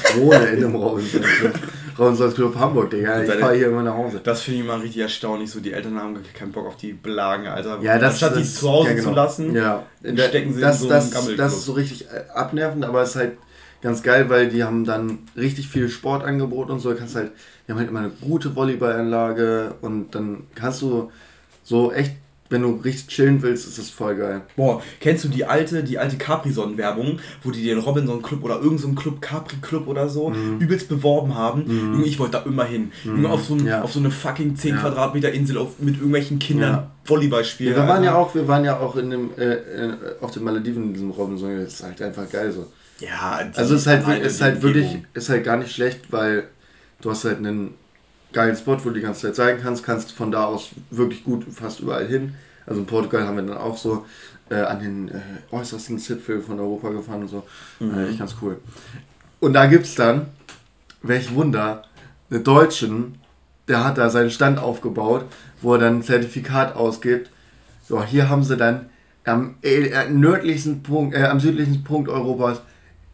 Ich wohne in einem Robinson Club. *laughs* Robinson Club Hamburg, Digga. Ich fahre hier immer nach Hause. Das finde ich mal richtig erstaunlich. So, die Eltern haben keinen Bock auf die Belagen, Alter. Ja, das, Anstatt das, die zu Hause ja, genau. zu lassen, ja. stecken sie das, in so das, einen Das ist so richtig äh, abnervend, aber es ist halt ganz geil, weil die haben dann richtig viel Sportangebot und so. Du kannst halt, die haben halt immer eine gute Volleyballanlage und dann kannst du so echt wenn du richtig chillen willst, ist das voll geil. Boah, kennst du die alte, die alte Capri-Son-Werbung, wo die den Robinson Club oder irgendein so Club, Capri Club oder so, mhm. übelst beworben haben? Mhm. Ich wollte da immer hin. Mhm. Auf so, ein, ja. auf so eine fucking 10 ja. Quadratmeter Insel auf, mit irgendwelchen Kindern ja. Volleyball spielen. Wir waren ja auch, wir waren ja auch in dem, äh, äh auf den Malediven in diesem Robinson. Das ist halt einfach geil so. Ja, also es ist halt, ist halt wirklich, ist halt gar nicht schlecht, weil du hast halt einen geilen Spot, wo du die ganze Zeit zeigen kannst, kannst von da aus wirklich gut fast überall hin. Also in Portugal haben wir dann auch so äh, an den äh, äußersten Zipfel von Europa gefahren und so. Mhm. Äh, echt ganz cool. Und da gibt es dann, welch Wunder, einen Deutschen, der hat da seinen Stand aufgebaut, wo er dann ein Zertifikat ausgibt. So, hier haben sie dann am äh, nördlichsten Punkt, äh, am südlichsten Punkt Europas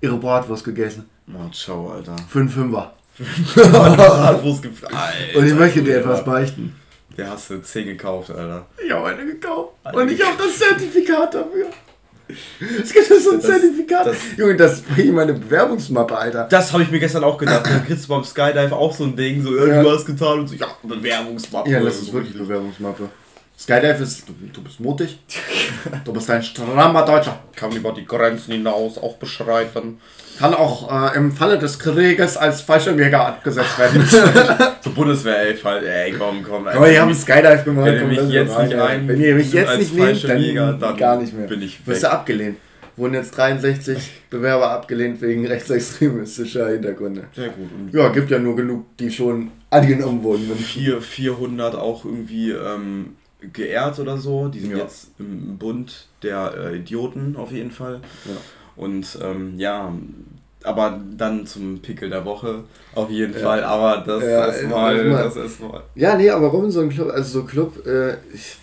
ihre Bratwurst gegessen. Oh, ciao, Alter. Für einen Fünfer. *laughs* Alter, Und ich möchte dir etwas beichten. Der hast du 10 gekauft, Alter. Ich habe eine gekauft. Alter. Und ich habe das Zertifikat dafür. *laughs* Es gibt so ein das, Zertifikat. Das, Junge, das bringe ich meine Bewerbungsmappe, Alter. Das habe ich mir gestern auch gedacht. *laughs* Dann kriegst du beim Skydive auch so ein Ding, so, ja. du hast getan und so, ja, Bewerbungsmappe. Ja, das ist wirklich Bewerbungsmappe. Skydive ist, du, du, bist mutig, du bist ein strammer Deutscher. Kann über die Grenzen hinaus auch beschreiten. Kann auch äh, im Falle des Krieges als Fallschirmjäger abgesetzt werden. *laughs* Zur Bundeswehr, ey, Fall, ey, komm, komm. Aber ihr habt Skydive gemacht. Wenn ihr mich jetzt nicht ein, wenn ihr mich jetzt nicht nehmt, dann, gar nicht mehr. Bin ich. Wirst du abgelehnt. Wurden jetzt 63 Bewerber abgelehnt wegen rechtsextremistischer Hintergründe. Sehr gut. Ja, gibt ja nur genug, die schon angenommen wurden. 4, 400 auch irgendwie ähm, geehrt oder so. Die sind ja. jetzt im Bund der äh, Idioten auf jeden Fall. Ja. Und ähm, ja, aber dann zum Pickel der Woche auf jeden ja. Fall. Aber das ja, erstmal, das erstmal. Ja, nee, aber Robinson Club, also so Club, äh, ich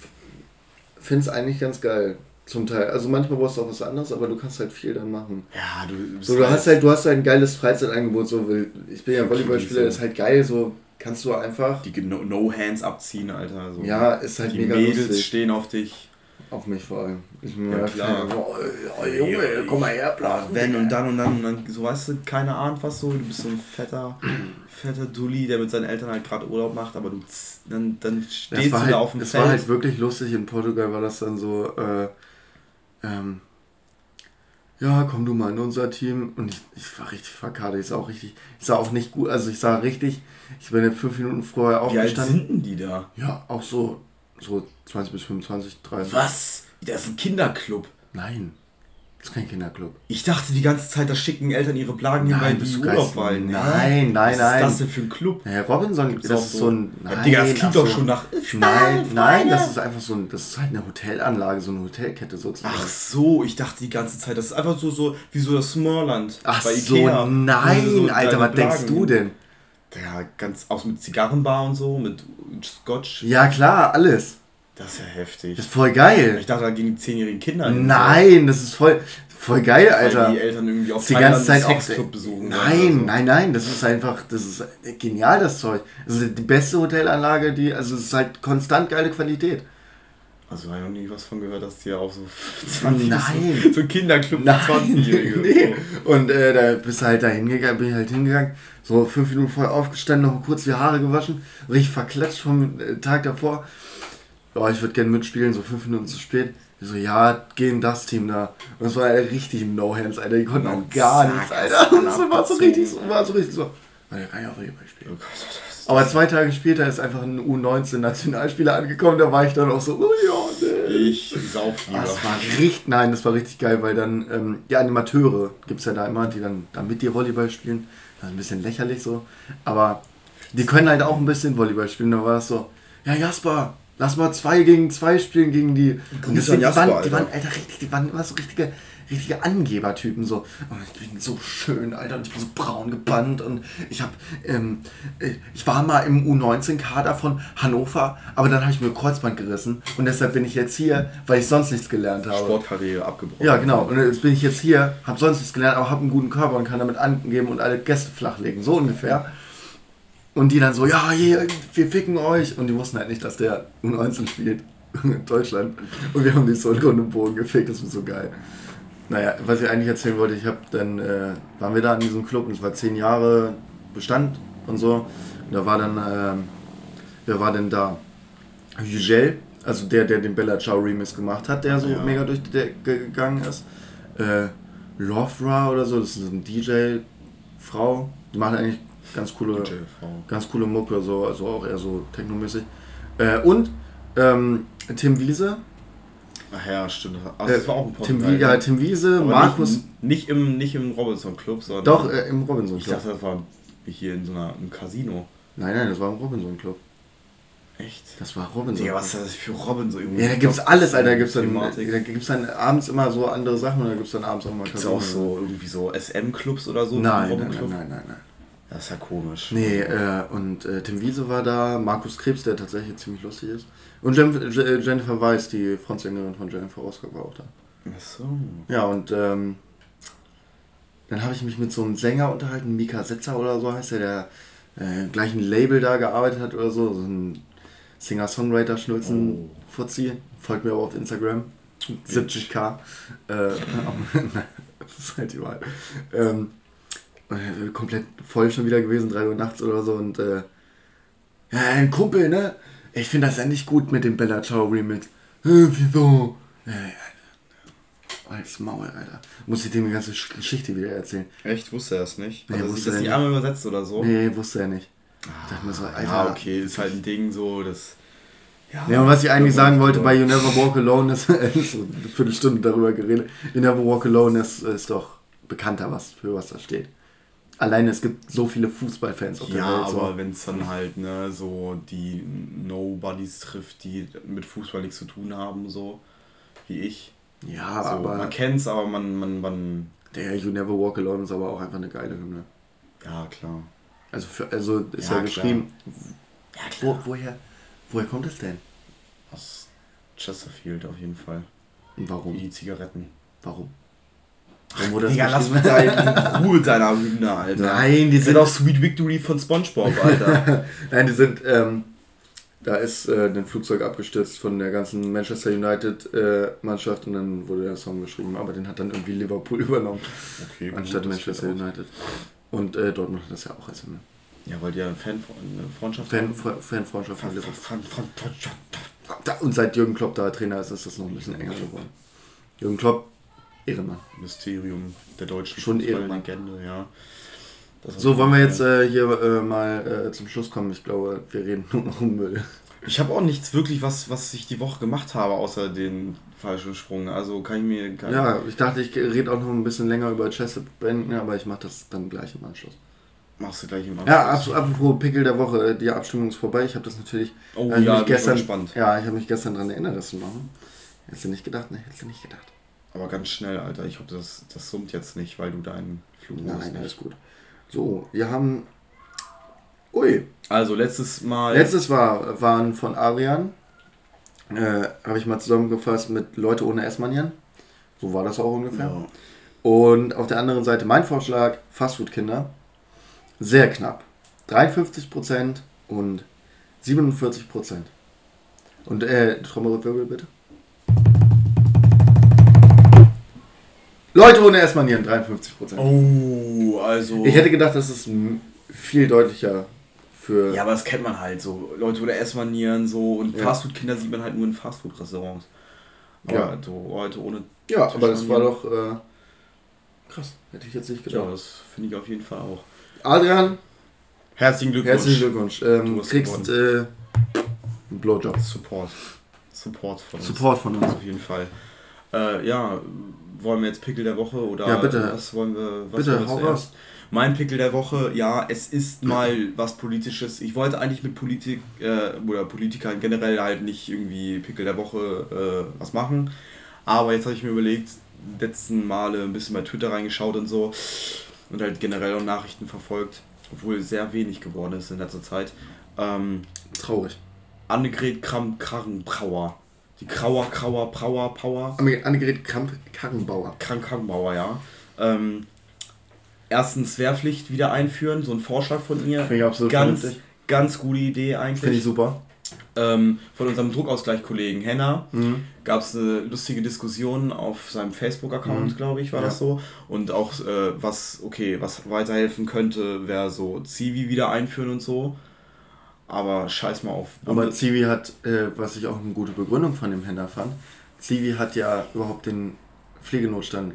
finde es eigentlich ganz geil. Zum Teil. Also manchmal brauchst du auch was anderes, aber du kannst halt viel dann machen. Ja, du, so, du halt hast halt, du hast halt ein geiles Freizeitangebot. So, ich bin ja Volleyballspieler, das ist halt geil, so kannst du einfach. Die No-Hands abziehen, Alter. So. Ja, ist halt die mega Mädels lustig. stehen auf dich. Auf mich vor allem. Ich bin ja, klar. So, oh, Junge, komm mal her, bla. Wenn und dann und dann und dann, so weißt du, keine Ahnung was so, du bist so ein fetter, *clears throat* fetter Dulli, der mit seinen Eltern halt gerade Urlaub macht, aber du dann, dann stehst du halt, da auf dem Feld. Es war halt wirklich lustig, in Portugal war das dann so, äh, ähm, ja, komm du mal in unser Team. Und ich, ich war richtig verkadert. Ich sah auch richtig, ich sah auch nicht gut, also ich sah richtig, ich bin jetzt fünf Minuten vorher aufgestanden. Wie alt sind die da? Ja, auch so, so 20 bis 25, 30. Was? Das ist ein Kinderclub. Nein. Das ist kein Kinderclub. Ich dachte die ganze Zeit, da schicken Eltern ihre Blagen hin, weil die Urlaub wollen. Nein, nein, nein. Was ist das denn für ein Club? Ja, Robinson gibt es so, so ein. Nein, Digga, das klingt doch schon nach. Nein, nein, das ist einfach so ein. Das ist halt eine Hotelanlage, so eine Hotelkette sozusagen. Ach so, ich dachte die ganze Zeit, das ist einfach so, so wie so das Smallland Ach bei Ikea. So, nein, so Alter, was Blagen. denkst du denn? Ja, ganz aus mit Zigarrenbar und so, mit Scotch. Ja, klar, alles. Das ist ja heftig. Das ist voll geil. Ich dachte, da gehen die zehnjährigen Kinder. Nein, das ist voll, voll geil, Alter. Weil die Eltern irgendwie auf die ganze Zeit Sexclub besuchen. Nein, so. nein, nein, das ist einfach, das ist genial, das Zeug. Das ist die beste Hotelanlage, die, also es ist halt konstant geile Qualität. Also habe ich noch nie was von gehört, dass die auch so 20 Nein. So, so Kinderclub für 20-Jährige. nee. Und äh, da bist du halt da hingegangen, bin ich halt hingegangen, so fünf Minuten vorher aufgestanden, noch kurz die Haare gewaschen, richtig verklatscht vom äh, Tag davor oh, ich würde gerne mitspielen, so fünf Minuten zu spät. Ich so, ja, geh in das Team da. Und das war Alter, richtig im No-Hands, Alter. Die konnten auch gar nichts, Alter. Und das *laughs* war so richtig, war so richtig so. Alter, kann ich auch Volleyball spielen. Oh Aber zwei Tage später ist einfach ein U19-Nationalspieler angekommen, da war ich dann auch so, oh ja, nee. Ich sauf lieber. Das war richtig, nein, das war richtig geil, weil dann, ähm, die Animateure gibt es ja da immer, die dann da mit dir Volleyball spielen. Das ist ein bisschen lächerlich so. Aber die können halt auch ein bisschen Volleyball spielen. Da war es so, ja Jasper, Lass mal zwei gegen zwei spielen gegen die. Und das sind, die, waren, die waren, Alter, richtig, die waren immer so richtige, richtige Angebertypen. So, oh, ich bin so schön, Alter, und ich bin so braun gebannt. Und ich hab, ähm, äh, ich war mal im U19-Kader von Hannover, aber dann habe ich mir Kreuzband gerissen. Und deshalb bin ich jetzt hier, weil ich sonst nichts gelernt habe. Sportkarriere abgebrochen. Ja, genau. Und jetzt bin ich jetzt hier, habe sonst nichts gelernt, aber habe einen guten Körper und kann damit angeben und alle Gäste flachlegen. So ungefähr. Und die dann so, ja, hier, wir ficken euch. Und die wussten halt nicht, dass der U19 spielt *laughs* in Deutschland. Und wir haben die so und Boden gefickt, das war so geil. Naja, was ich eigentlich erzählen wollte, ich habe dann, äh, waren wir da in diesem Club und es war zehn Jahre Bestand und so. Und da war dann, äh, wer war denn da? Hugel, also der, der den Bella Ciao Remix gemacht hat, der so ja. mega durch die Decke gegangen ist. Äh, Lovra oder so, das ist eine DJ-Frau, die macht eigentlich Ganz coole, ganz coole Mucke, so, also auch eher so technomäßig. Äh, und ähm, Tim Wiese. Ach ja, stimmt. Also das war auch ein Podcast. Tim, ja, Tim Wiese, Aber Markus. Nicht, nicht, im, nicht im Robinson Club, sondern. Doch, äh, im Robinson Club. Ich dachte, das war hier in so einer, einem Casino. Nein, nein, das war im Robinson Club. Echt? Das war Robinson. Ja, was ist das für Robinson? Irgendwie ja, da gibt's alles, Alter. Da gibt's dann, da gibt's dann abends immer so andere Sachen und da gibt's dann abends auch mal Gibt's auch so irgendwie so SM-Clubs oder so? Nein, nein, nein, nein, nein, nein. Das ist ja komisch. Nee, äh, und äh, Tim Wiese war da, Markus Krebs, der tatsächlich ziemlich lustig ist. Und Jen Jennifer Weiss, die Frontsängerin von Jennifer Oscar, war auch da. Ach so. Ja, und ähm, dann habe ich mich mit so einem Sänger unterhalten, Mika Setzer oder so heißt der, der äh, gleichen Label da gearbeitet hat oder so. So ein Singer-Songwriter, Schnulzen, oh. Folgt mir aber auf Instagram. 70k. Äh, *laughs* das ist halt die Wahl. Ähm, äh, komplett voll schon wieder gewesen, 3 Uhr nachts oder so und äh, ja, ein Kumpel, ne? Ich finde das ja nicht gut mit dem Bella Ciao Remix. Äh, wieso? Ja, als Maul, Alter. Muss ich dem die ganze Geschichte wieder erzählen. Echt? Wusste er es nicht? Nee, also wusste das nicht einmal übersetzt oder so? Nee, wusste er nicht. Ah, dachte mir so, Alter. Ja, okay, ist halt ein Ding so, das. Ja, ja und was ich eigentlich sagen wollte bei You Never Walk Alone, ist, *laughs* so eine Viertelstunde darüber geredet. You Never Walk Alone ist, ist doch bekannter, was für was da steht alleine es gibt so viele Fußballfans auf der ja, Welt. Ja, aber wenn es dann halt ne, so die Nobodies trifft, die mit Fußball nichts zu tun haben, so wie ich. Ja, so, aber. Man kennt's, aber man, man, man. Der You Never Walk Alone ist aber auch einfach eine geile Hymne. Ja, klar. Also, für, also ist ja, ja geschrieben. Ja, klar. Wo, woher, woher kommt es denn? Aus Chesterfield auf jeden Fall. Und warum? Die Zigaretten. Warum? Wurde Digga, lass da in Ruhe mit deiner Hymne, Alter. Nein, die sind auch Sweet Victory von Spongebob, Alter. *laughs* Nein, die sind, ähm, da ist äh, ein Flugzeug abgestürzt von der ganzen Manchester United äh, Mannschaft und dann wurde der Song geschrieben, aber den hat dann irgendwie Liverpool *laughs* übernommen. Okay, anstatt gut, Manchester United. Und äh, Dortmund hat das ja auch als Hymne. Ja, weil die ja Fan, Freundschaft Fan, Fanfreundschaft Fan, Fan, Und seit Jürgen Klopp da Trainer ist, ist das noch ein bisschen enger geworden. Jürgen Klopp Ehrenmann. Mysterium der deutschen Schon Ehrenmann. Legende, ja. so, wollen wir jetzt äh, hier äh, mal äh, zum Schluss kommen. Ich glaube, wir reden *laughs* nur noch um Müll. Ich habe auch nichts wirklich, was, was ich die Woche gemacht habe, außer den falschen Sprung. Also kann ich mir. Kann ja, ich dachte, ich rede auch noch ein bisschen länger über Chessabenden, aber ich mache das dann gleich im Anschluss. Machst du gleich im Anschluss? Ja. Apropos Pickel der Woche, die Abstimmung ist vorbei. Ich habe das natürlich. Oh äh, ja, mich gestern. Ja, ich habe mich gestern daran erinnert, das zu machen. Hättest du nicht gedacht, ne? Hättest du nicht gedacht. Aber ganz schnell, Alter. Ich hoffe, das, das summt jetzt nicht, weil du deinen Flug Nein, nicht. alles gut. So, wir haben. Ui. Also letztes Mal. Letztes war, waren von Adrian. Äh, Habe ich mal zusammengefasst mit Leute ohne Essmanieren. So war das auch ungefähr. Ja. Und auf der anderen Seite mein Vorschlag: Fastfood-Kinder. Sehr knapp. 53% und 47%. Und äh, Trommelwirbel bitte. Leute ohne Essmanieren, 53% Oh, also. Ich hätte gedacht, das ist viel deutlicher für. Ja, aber das kennt man halt so. Leute ohne Essmanieren so und ja. Fastfood-Kinder sieht man halt nur in Fastfood-Restaurants. ja. so Leute ohne. Ja, aber das war doch. Äh, krass, hätte ich jetzt nicht gedacht. Ja, das finde ich auf jeden Fall auch. Adrian. Herzlichen Glückwunsch. Herzlichen Glückwunsch. Ähm, du kriegst äh, einen Blowjob. Support. Support von uns. Support von uns. Auf jeden Fall. Äh, ja, wollen wir jetzt Pickel der Woche oder ja, bitte. was wollen wir? Was bitte, hau raus. Mein Pickel der Woche, ja, es ist *clears throat* mal was Politisches. Ich wollte eigentlich mit Politik äh, oder Politikern generell halt nicht irgendwie Pickel der Woche äh, was machen. Aber jetzt habe ich mir überlegt, letzten Male ein bisschen bei Twitter reingeschaut und so und halt generell auch Nachrichten verfolgt, obwohl sehr wenig geworden ist in letzter Zeit. Ähm, Traurig. Annegret Kramp-Karrenbrauer die Krauer, Krauer, Brauer, Power. Annegret Kramp-Karrenbauer. Kramp-Karrenbauer, ja. Ähm, erstens Wehrpflicht wieder einführen, so ein Vorschlag von ihr. Finde ich absolut ganz, vernünftig. ganz gute Idee eigentlich. Finde ich super. Ähm, von unserem Druckausgleich-Kollegen Henna mhm. gab es eine lustige Diskussion auf seinem Facebook-Account, mhm. glaube ich, war ja. das so. Und auch äh, was, okay, was weiterhelfen könnte, wäre so Zivi wieder einführen und so. Aber scheiß mal auf. Aber Zivi hat, äh, was ich auch eine gute Begründung von dem Händler fand, Zivi hat ja überhaupt den Pflegenotstand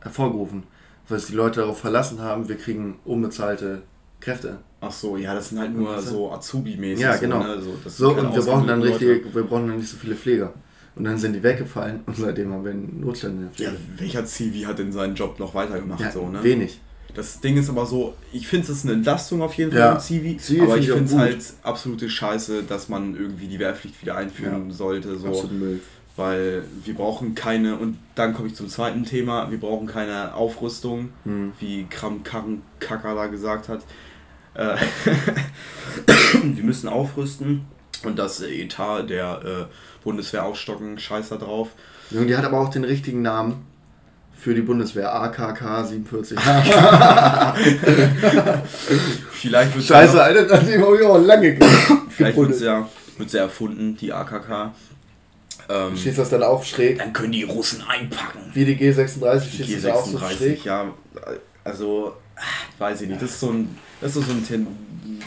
hervorgerufen, weil sich die Leute darauf verlassen haben, wir kriegen unbezahlte Kräfte. Ach so, ja, das sind halt nur so Azubi-mäßig. Ja, genau. So, ne? so, so und wir brauchen, dann richtig, wir brauchen dann nicht so viele Pfleger. Und dann sind die weggefallen und seitdem haben wir einen Notstand in der Pflege. Ja, welcher Zivi hat denn seinen Job noch weitergemacht? Ja, so, ne? Wenig. Das Ding ist aber so, ich finde es eine Entlastung auf jeden Fall ja. im Zivi, Zivi aber ich finde es halt absolute Scheiße, dass man irgendwie die Wehrpflicht wieder einführen ja. sollte. So. Absolut Müll. Weil wir brauchen keine, und dann komme ich zum zweiten Thema, wir brauchen keine Aufrüstung, hm. wie Kram Karren Kakala gesagt hat. Äh, *laughs* wir müssen aufrüsten und das Etat der äh, Bundeswehr aufstocken, scheiß da drauf. Die hat aber auch den richtigen Namen für die Bundeswehr AKK 47. *laughs* Vielleicht wird Scheiße, ja Alter, das habe ich auch lange Vielleicht wird es ja, wird's ja erfunden, die AKK. Ähm, schießt das dann auch schräg? Dann können die Russen einpacken. Wie die G36 schießt G36, das auch so schräg? Ja, also, weiß ich nicht. Das ist so ein, das ist so ein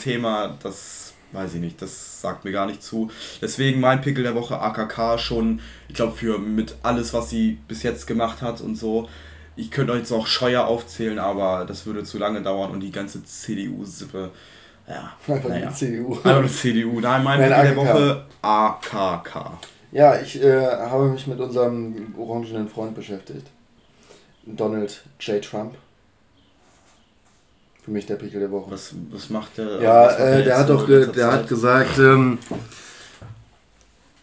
Thema, das weiß ich nicht, das sagt mir gar nicht zu. Deswegen mein Pickel der Woche AKK schon, ich glaube, für mit alles, was sie bis jetzt gemacht hat und so. Ich könnte euch jetzt auch Scheuer aufzählen, aber das würde zu lange dauern und die ganze CDU-Sippe. Ja, einfach naja. die CDU. Einfach die CDU. Nein, mein Pickel der Woche AKK. Ja, ich äh, habe mich mit unserem orangenen Freund beschäftigt. Donald J. Trump. Für mich der Pickel der Woche. Was, was macht der? Ja, äh, der hat doch der hat gesagt, ähm,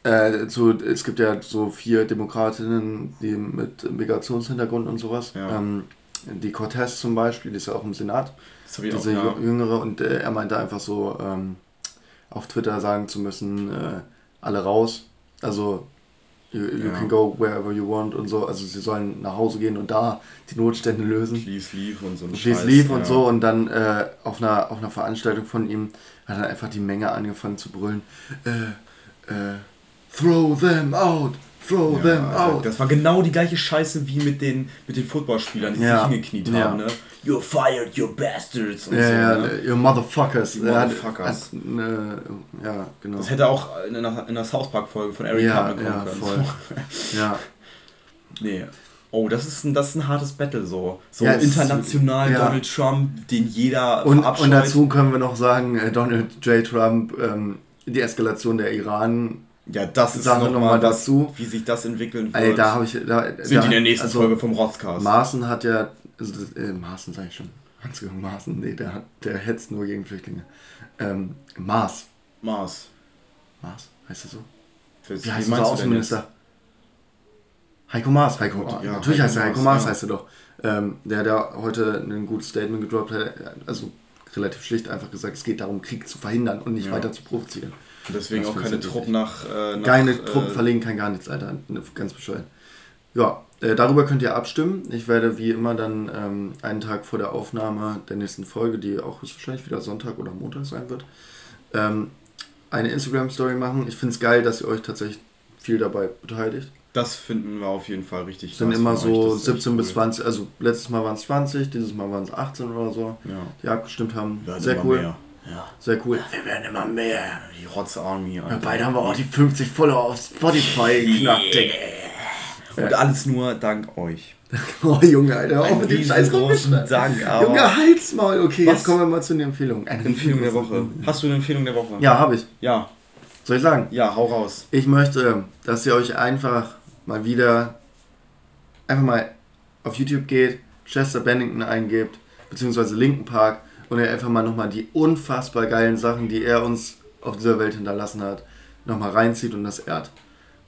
äh, so, es gibt ja so vier Demokratinnen, die mit Migrationshintergrund und sowas. Ja. Ähm, die Cortez zum Beispiel, die ist ja auch im Senat. diese auch, ja. jüngere und äh, er meinte einfach so ähm, auf Twitter sagen zu müssen, äh, alle raus. Also You, you ja. can go wherever you want und so. Also sie sollen nach Hause gehen und da die Notstände lösen. Please leave und so. Please leave und ja. so. Und dann äh, auf, einer, auf einer Veranstaltung von ihm hat dann einfach die Menge angefangen zu brüllen. Äh, äh, throw them out! Throw ja, them also out! Das war genau die gleiche Scheiße wie mit den, mit den Footballspielern, die sich hingekniet haben. Ne? You're fired, you bastards. Und ja, so, ja, ne? you motherfuckers. You motherfuckers. Ne, ja, genau. Das hätte auch in einer, in einer South Park-Folge von Eric ja, Cartman kommen ja, können. Voll. ja. *laughs* Nee. Oh, das ist ein, das ist ein hartes Battle so. So ja, international ist, Donald Trump, den jeder und, und dazu können wir noch sagen, äh, Donald J. Trump, ähm, die Eskalation der Iran. Ja, das ist Sache noch mal dazu. Wie sich das entwickeln wird. Ey, da habe ich. Da, Sind da, in der nächsten also, Folge vom Rothcast. Maaßen hat ja. Also, äh, Maaßen sag ich schon. Hans-Jürgen Maaßen. Nee, der, hat, der hetzt nur gegen Flüchtlinge. Ähm, Maas. Maas. Maas, heißt er so? Für Wie heißt unser Außenminister? Heiko Maas. Heiko, ja, natürlich Heiko heißt er Heiko Maas, ja. heißt er doch. Ähm, der hat heute ein gutes Statement gedroppt. Also relativ schlicht einfach gesagt, es geht darum, Krieg zu verhindern und nicht ja. weiter zu provozieren. Und deswegen das auch keine Truppen nach, äh, nach, Keine äh, Truppen verlegen, kein gar nichts, Alter. Ganz bescheuert. Ja, äh, darüber könnt ihr abstimmen. Ich werde wie immer dann ähm, einen Tag vor der Aufnahme der nächsten Folge, die auch wahrscheinlich wieder Sonntag oder Montag sein wird, ähm, eine Instagram-Story machen. Ich finde es geil, dass ihr euch tatsächlich viel dabei beteiligt. Das finden wir auf jeden Fall richtig. Sind immer so 17 bis 20, also letztes Mal waren es 20, dieses Mal waren es 18 oder so, ja. die abgestimmt haben. Werden Sehr cool. Mehr. Ja. Sehr cool. Ja, wir werden immer mehr. Die Rotz Army. Ja, beide haben wir auch die 50 Follower auf Spotify geknackt. Yeah. Und alles nur dank euch. *laughs* Oh Junge, Alter, auch mit dem scheiß großen Dank, aber Junge, Halsmaul. Okay, Was? jetzt kommen wir mal zu den Empfehlungen. Eine Empfehlung der Woche. Hast du eine Empfehlung der Woche? Ja, habe ich. Ja. Soll ich sagen? Ja, hau raus. Ich möchte, dass ihr euch einfach mal wieder einfach mal auf YouTube geht, Chester Bennington eingebt, beziehungsweise Linken Park und er einfach mal nochmal die unfassbar geilen Sachen, die er uns auf dieser Welt hinterlassen hat, nochmal reinzieht und das ehrt.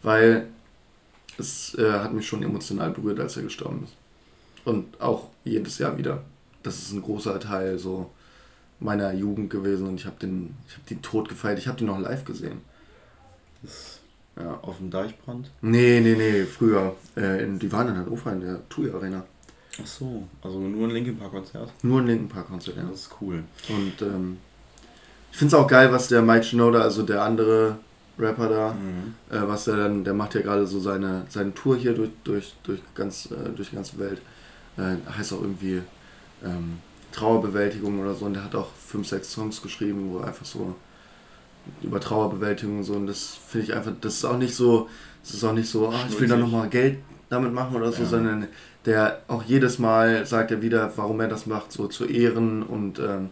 Weil es äh, hat mich schon emotional berührt, als er gestorben ist. Und auch jedes Jahr wieder. Das ist ein großer Teil so meiner Jugend gewesen und ich habe den, ich habe den Tod gefeiert. Ich habe den noch live gesehen. Das ja. Auf dem Deichbrand? Nee, nee, nee, früher. Äh, in, die waren in Hannover in der TUI Arena. Ach so, also nur ein Linkin Park Konzert? Nur ein Linkin Park Konzert, ja. Das ist cool. Und ähm, ich finde es auch geil, was der Mike Shinoda, also der andere Rapper da, mhm. äh, was der dann, der macht ja gerade so seine, seine Tour hier durch, durch, durch, ganz, äh, durch die ganze Welt. Äh, heißt auch irgendwie ähm, Trauerbewältigung oder so. Und der hat auch fünf, sechs Songs geschrieben, wo er einfach so über Trauerbewältigung und so. Und das finde ich einfach, das ist auch nicht so, das ist auch nicht so, ah, ich will da nochmal Geld damit machen oder so, ja. sondern der auch jedes Mal sagt er wieder, warum er das macht, so zu ehren und ähm,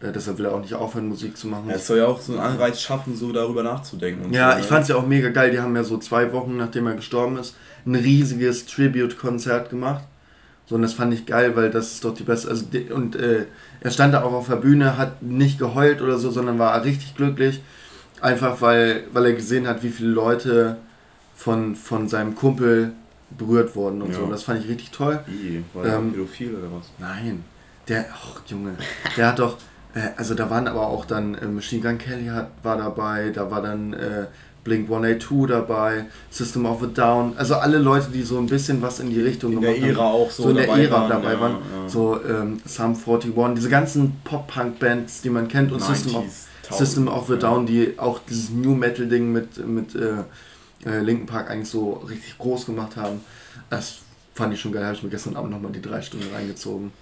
äh, deshalb will er auch nicht aufhören, Musik zu machen. Ja, es soll ja auch so einen Anreiz schaffen, so darüber nachzudenken. ja, so, ich ne? fand es ja auch mega geil. Die haben ja so zwei Wochen, nachdem er gestorben ist, ein riesiges Tribute-Konzert gemacht. So, und das fand ich geil, weil das ist doch die beste. Also, und äh, er stand da auch auf der Bühne, hat nicht geheult oder so, sondern war richtig glücklich. Einfach weil, weil er gesehen hat, wie viele Leute von, von seinem Kumpel berührt wurden und ja. so. Und das fand ich richtig toll. Wie? War der ähm, pädophil oder was? Nein. Der, ach Junge, der hat doch, äh, also da waren aber auch dann, äh, Machine Gun Kelly hat, war dabei, da war dann äh, Blink 182 dabei, System of a Down, also alle Leute, die so ein bisschen was in die Richtung in gemacht der Ära auch so, so in der Ära waren, dabei ja, waren, ja. so ähm, Sum 41, diese ganzen Pop-Punk-Bands, die man kennt und System of, System of a Down, die auch dieses New Metal-Ding mit, mit äh, äh, Linken Park eigentlich so richtig groß gemacht haben. Das fand ich schon geil, habe ich mir gestern Abend nochmal die drei Stunden reingezogen.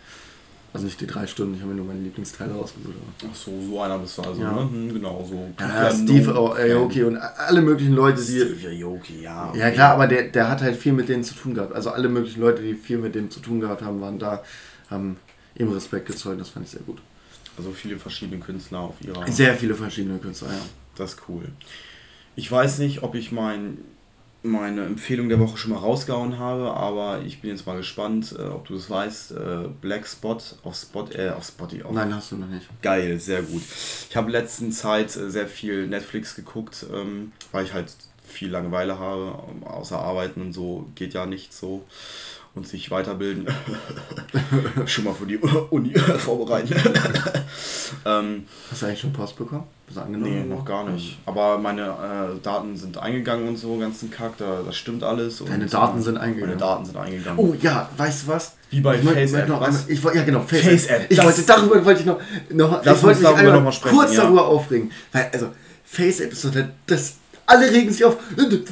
Also nicht die drei Stunden, ich habe mir nur meine Lieblingsteile rausgesucht. Ach so, so einer bist du also, ja. ne? Hm, genau, so. Ja, Steve Aoki und alle möglichen Leute, die... Steve Aoki, ja. Okay. Ja klar, aber der, der hat halt viel mit denen zu tun gehabt. Also alle möglichen Leute, die viel mit dem zu tun gehabt haben, waren da, haben ihm Respekt gezollt, das fand ich sehr gut. Also viele verschiedene Künstler auf ihrer... Sehr viele verschiedene Künstler, ja. Das ist cool. Ich weiß nicht, ob ich mein meine Empfehlung der Woche schon mal rausgehauen habe, aber ich bin jetzt mal gespannt, äh, ob du es weißt. Äh, Black Spot auf Spot, äh, auf Spotty. Auf Nein, hast du noch nicht. Geil, sehr gut. Ich habe letzten Zeit äh, sehr viel Netflix geguckt, ähm, weil ich halt viel Langeweile habe, außer Arbeiten und so geht ja nicht so und sich weiterbilden. *laughs* schon mal für die Uni *laughs* vorbereiten. *laughs* ähm, Hast du eigentlich schon Post bekommen? Bist angenommen? Nee, noch gar nicht. Aber meine äh, Daten sind eingegangen und so, ganzen Kack, da, das stimmt alles. Deine Daten sind eingegangen? Meine Daten sind eingegangen. Oh ja, weißt du was? Wie bei FaceApp, was? Ich, ja genau, FaceApp. Face ich wollte, darüber wollte ich noch, noch ich wollte mich darüber noch mal sprechen, kurz ja. darüber aufregen. Weil, also, FaceApp ist so das alle regen sich auf,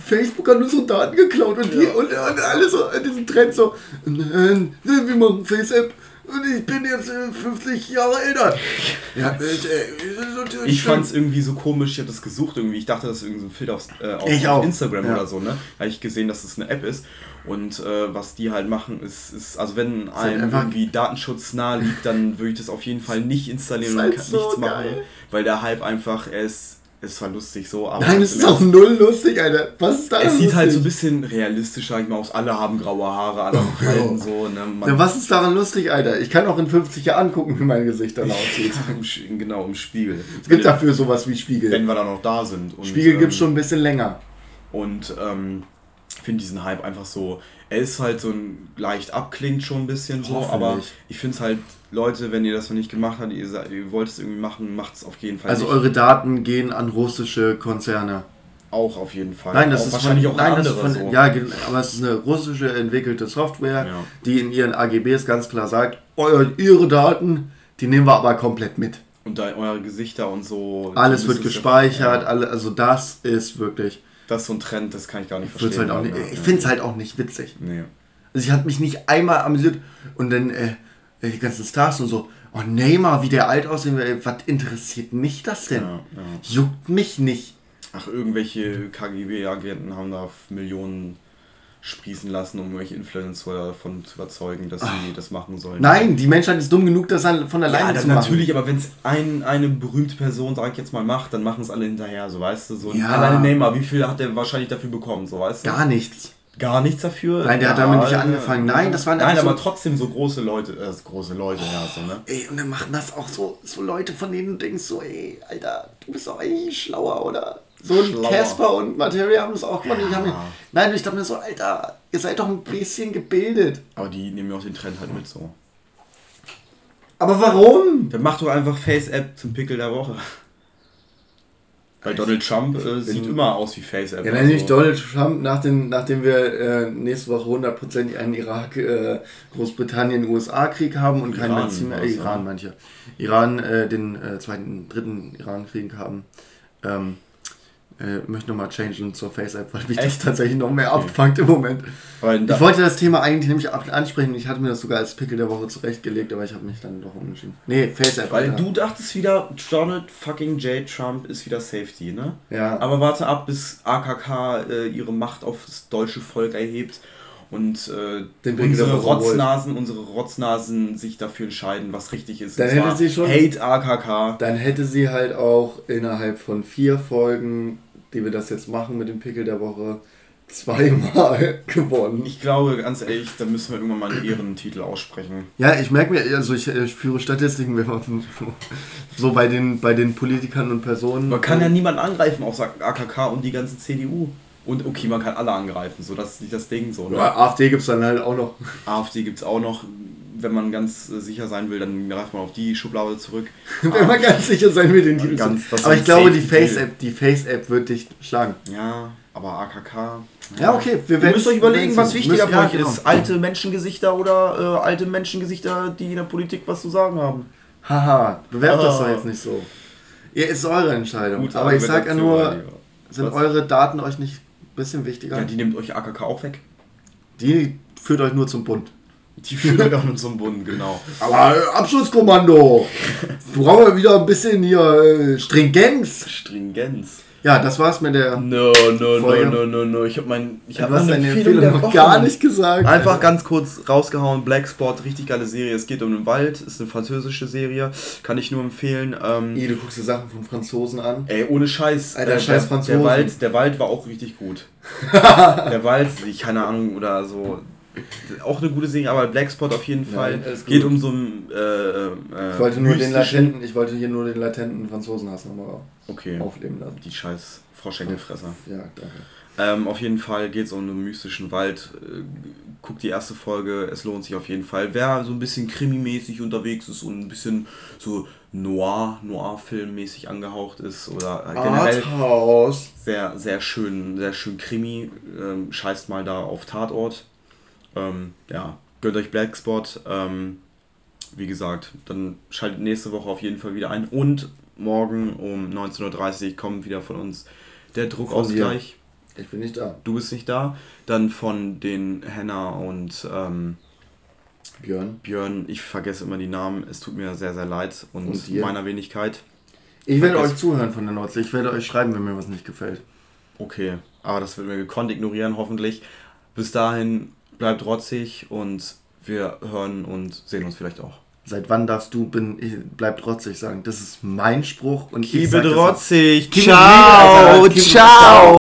Facebook hat unsere Daten geklaut und, ja. die, und, und alle so, diesen Trend so, wir machen FaceApp und ich bin jetzt 50 äh, Jahre älter. Ja, äh, ich fand es irgendwie so komisch, ich habe das gesucht irgendwie. Ich dachte, das ist irgendwie so ein Filter auf, äh, auf, auf Instagram ja. oder so, ne? Da habe ich gesehen, dass es das eine App ist. Und äh, was die halt machen, ist, ist also wenn einem irgendwie Datenschutz nahe liegt, dann würde ich das auf jeden fall nicht installieren und halt so nichts geil. machen. Weil der Hype einfach, er ist es war lustig so, aber. Nein, es ist auch null lustig, Alter. Was ist da Es sieht halt so ein bisschen realistischer, ich mal aus. Alle haben graue Haare, alle haben Falten, so. Ne? ja, was ist daran lustig, Alter? Ich kann auch in 50 Jahren gucken, wie mein Gesicht dann *laughs* aussieht. genau, im Spiegel. Es gibt dafür sowas wie Spiegel. Wenn wir dann noch da sind. Und, Spiegel gibt es ähm, schon ein bisschen länger. Und ähm, finde diesen Hype einfach so. Er ist halt so ein leicht abklingt schon ein bisschen so, aber ich finde es halt Leute, wenn ihr das noch nicht gemacht habt, ihr, ihr wollt es irgendwie machen, macht es auf jeden Fall. Also nicht. eure Daten gehen an russische Konzerne. Auch auf jeden Fall. Nein, das auch ist wahrscheinlich von, auch nein, andere von, so. Ja, aber es ist eine russische entwickelte Software, ja. die in ihren AGBs ganz klar sagt, euer, ihre Daten, die nehmen wir aber komplett mit. Und da eure Gesichter und so. Alles wird gespeichert, ja. alle, also das ist wirklich. Das ist so ein Trend, das kann ich gar nicht verstehen. Halt auch nicht, ich finde es halt auch nicht witzig. Nee. Also ich habe mich nicht einmal amüsiert und dann äh, die ganzen Stars und so, oh Neymar, wie der alt aussehen will, was interessiert mich das denn? Ja, ja. Juckt mich nicht. Ach, irgendwelche KGB-Agenten haben da Millionen sprießen lassen, um irgendwelche Influencer davon zu überzeugen, dass Ach. sie das machen sollen. Nein, die Menschheit ist dumm genug, das von alleine ja, zu machen. Natürlich, aber wenn es ein, eine berühmte Person, sag ich jetzt mal, macht, dann machen es alle hinterher, so weißt du. So ja. alleine Neymar, wie viel hat er wahrscheinlich dafür bekommen, so weißt du? Gar nichts gar nichts dafür. Nein, der hat damit nicht angefangen. Nein, das waren Nein, aber so trotzdem so große Leute, äh, große Leute, oh, ja, so, ne? Ey, und dann machen das auch so, so Leute, von denen du denkst, so, ey, Alter, du bist doch eigentlich schlauer, oder? So ein Casper und Materia haben das auch gemacht. Ja. Mir, nein, ich dachte mir so, Alter, ihr seid doch ein bisschen gebildet. Aber die nehmen ja auch den Trend halt mit so. Aber warum? Dann mach doch einfach Face-App zum Pickel der Woche. Weil Donald Trump äh, sieht immer aus wie Face App. Ja, dann nämlich Donald Trump, nachdem, nachdem wir äh, nächste Woche hundertprozentig einen Irak, äh, Großbritannien, USA-Krieg haben und keinen Benzin mehr, Iran manche, Iran äh, den äh, zweiten, dritten Iran-Krieg haben. Ähm, äh, möchte nochmal changen zur Face-App, weil mich Echt? das tatsächlich noch mehr abfangt im Moment. ich wollte das Thema eigentlich nämlich ansprechen. Ich hatte mir das sogar als Pickel der Woche zurechtgelegt, aber ich habe mich dann doch umentschieden. Nee, Face-App. Weil Alter. du dachtest wieder, Donald fucking J. Trump ist wieder Safety, ne? Ja. Aber warte ab, bis AKK äh, ihre Macht auf das deutsche Volk erhebt und äh, unsere Rotznasen, unsere Rotznasen sich dafür entscheiden, was richtig ist. Dann hätte sie schon Hate AKK. Dann hätte sie halt auch innerhalb von vier Folgen die wir das jetzt machen mit dem Pickel der Woche, zweimal *laughs* gewonnen. Ich glaube, ganz ehrlich, da müssen wir irgendwann mal einen Ehrentitel aussprechen. Ja, ich merke mir, also ich, ich führe Statistiken *laughs* so bei den, bei den Politikern und Personen. Man kann ja niemanden angreifen, außer AKK und die ganze CDU. Und okay, man kann alle angreifen, so das ist nicht das Ding so. Ne? Ja, AfD gibt es dann halt auch noch. AfD gibt es auch noch wenn man ganz äh, sicher sein will, dann greift man auf die Schublade zurück. *laughs* wenn man ganz sicher sein will, den Titel. Ganz, aber ich glaube, die Face-App, die Face-App wird dich schlagen. Ja, aber AKK. Ja, okay. Wir Ihr müsst euch überlegen, was wichtiger für euch genau. ist. Alte Menschengesichter oder äh, alte Menschengesichter, die in der Politik was zu sagen haben. Haha, bewerbt das doch jetzt nicht so. Ihr ist eure Entscheidung. Gut, aber ich sag ja nur, sind was? eure Daten euch nicht ein bisschen wichtiger? Ja, die nimmt euch AKK auch weg. Die führt euch nur zum Bund. Die führen dann in so einem Bund, genau. Aber äh, Abschlusskommando! Brauchen wir wieder ein bisschen hier äh, Stringenz. Stringenz. Ja, das war's mit der. No, no, Folge. no, no, no, no. Ich habe mein. Ich habe meine Empfehlung noch gar nicht gesagt. Einfach ganz kurz rausgehauen. Black Spot, richtig geile Serie. Es geht um den Wald. Ist eine französische Serie. Kann ich nur empfehlen. Ähm, Ey, du guckst dir Sachen von Franzosen an. Ey, ohne Scheiß. Alter, äh, Scheiß Franzosen. Der Wald, der Wald war auch richtig gut. *laughs* der Wald, ich keine Ahnung, oder so auch eine gute Serie, aber Blackspot auf jeden Fall. Nein, geht um so ein. Äh, äh, ich, wollte nur den latenten, ich wollte hier nur den latenten Franzosenhass nochmal okay. aufleben lassen. Die scheiß Froschenkelfresser. Ja, danke. Ähm, auf jeden Fall geht es um einen mystischen Wald. Äh, guckt die erste Folge, es lohnt sich auf jeden Fall. Wer so ein bisschen krimimäßig unterwegs ist und ein bisschen so Noir, Noir-Filmmäßig angehaucht ist oder generell Arthouse. sehr, sehr schön, sehr schön Krimi, ähm, scheißt mal da auf Tatort. Ähm, ja, gönnt euch Blackspot. Ähm, wie gesagt, dann schaltet nächste Woche auf jeden Fall wieder ein. Und morgen um 19.30 Uhr kommt wieder von uns der Druckausgleich. Ich bin nicht da. Du bist nicht da. Dann von den Henna und ähm, Björn. Björn, ich vergesse immer die Namen. Es tut mir sehr, sehr leid. Und, und meiner Wenigkeit. Ich werde euch zuhören von der Nordsee. Ich werde euch schreiben, wenn mir was nicht gefällt. Okay, aber das wird mir gekonnt ignorieren, hoffentlich. Bis dahin bleibt rotzig und wir hören und sehen uns vielleicht auch. Seit wann darfst du, bin, ich, bleib trotzig sagen, das ist mein Spruch und Keep ich sag it das rotzig. jetzt. Ciao, ciao.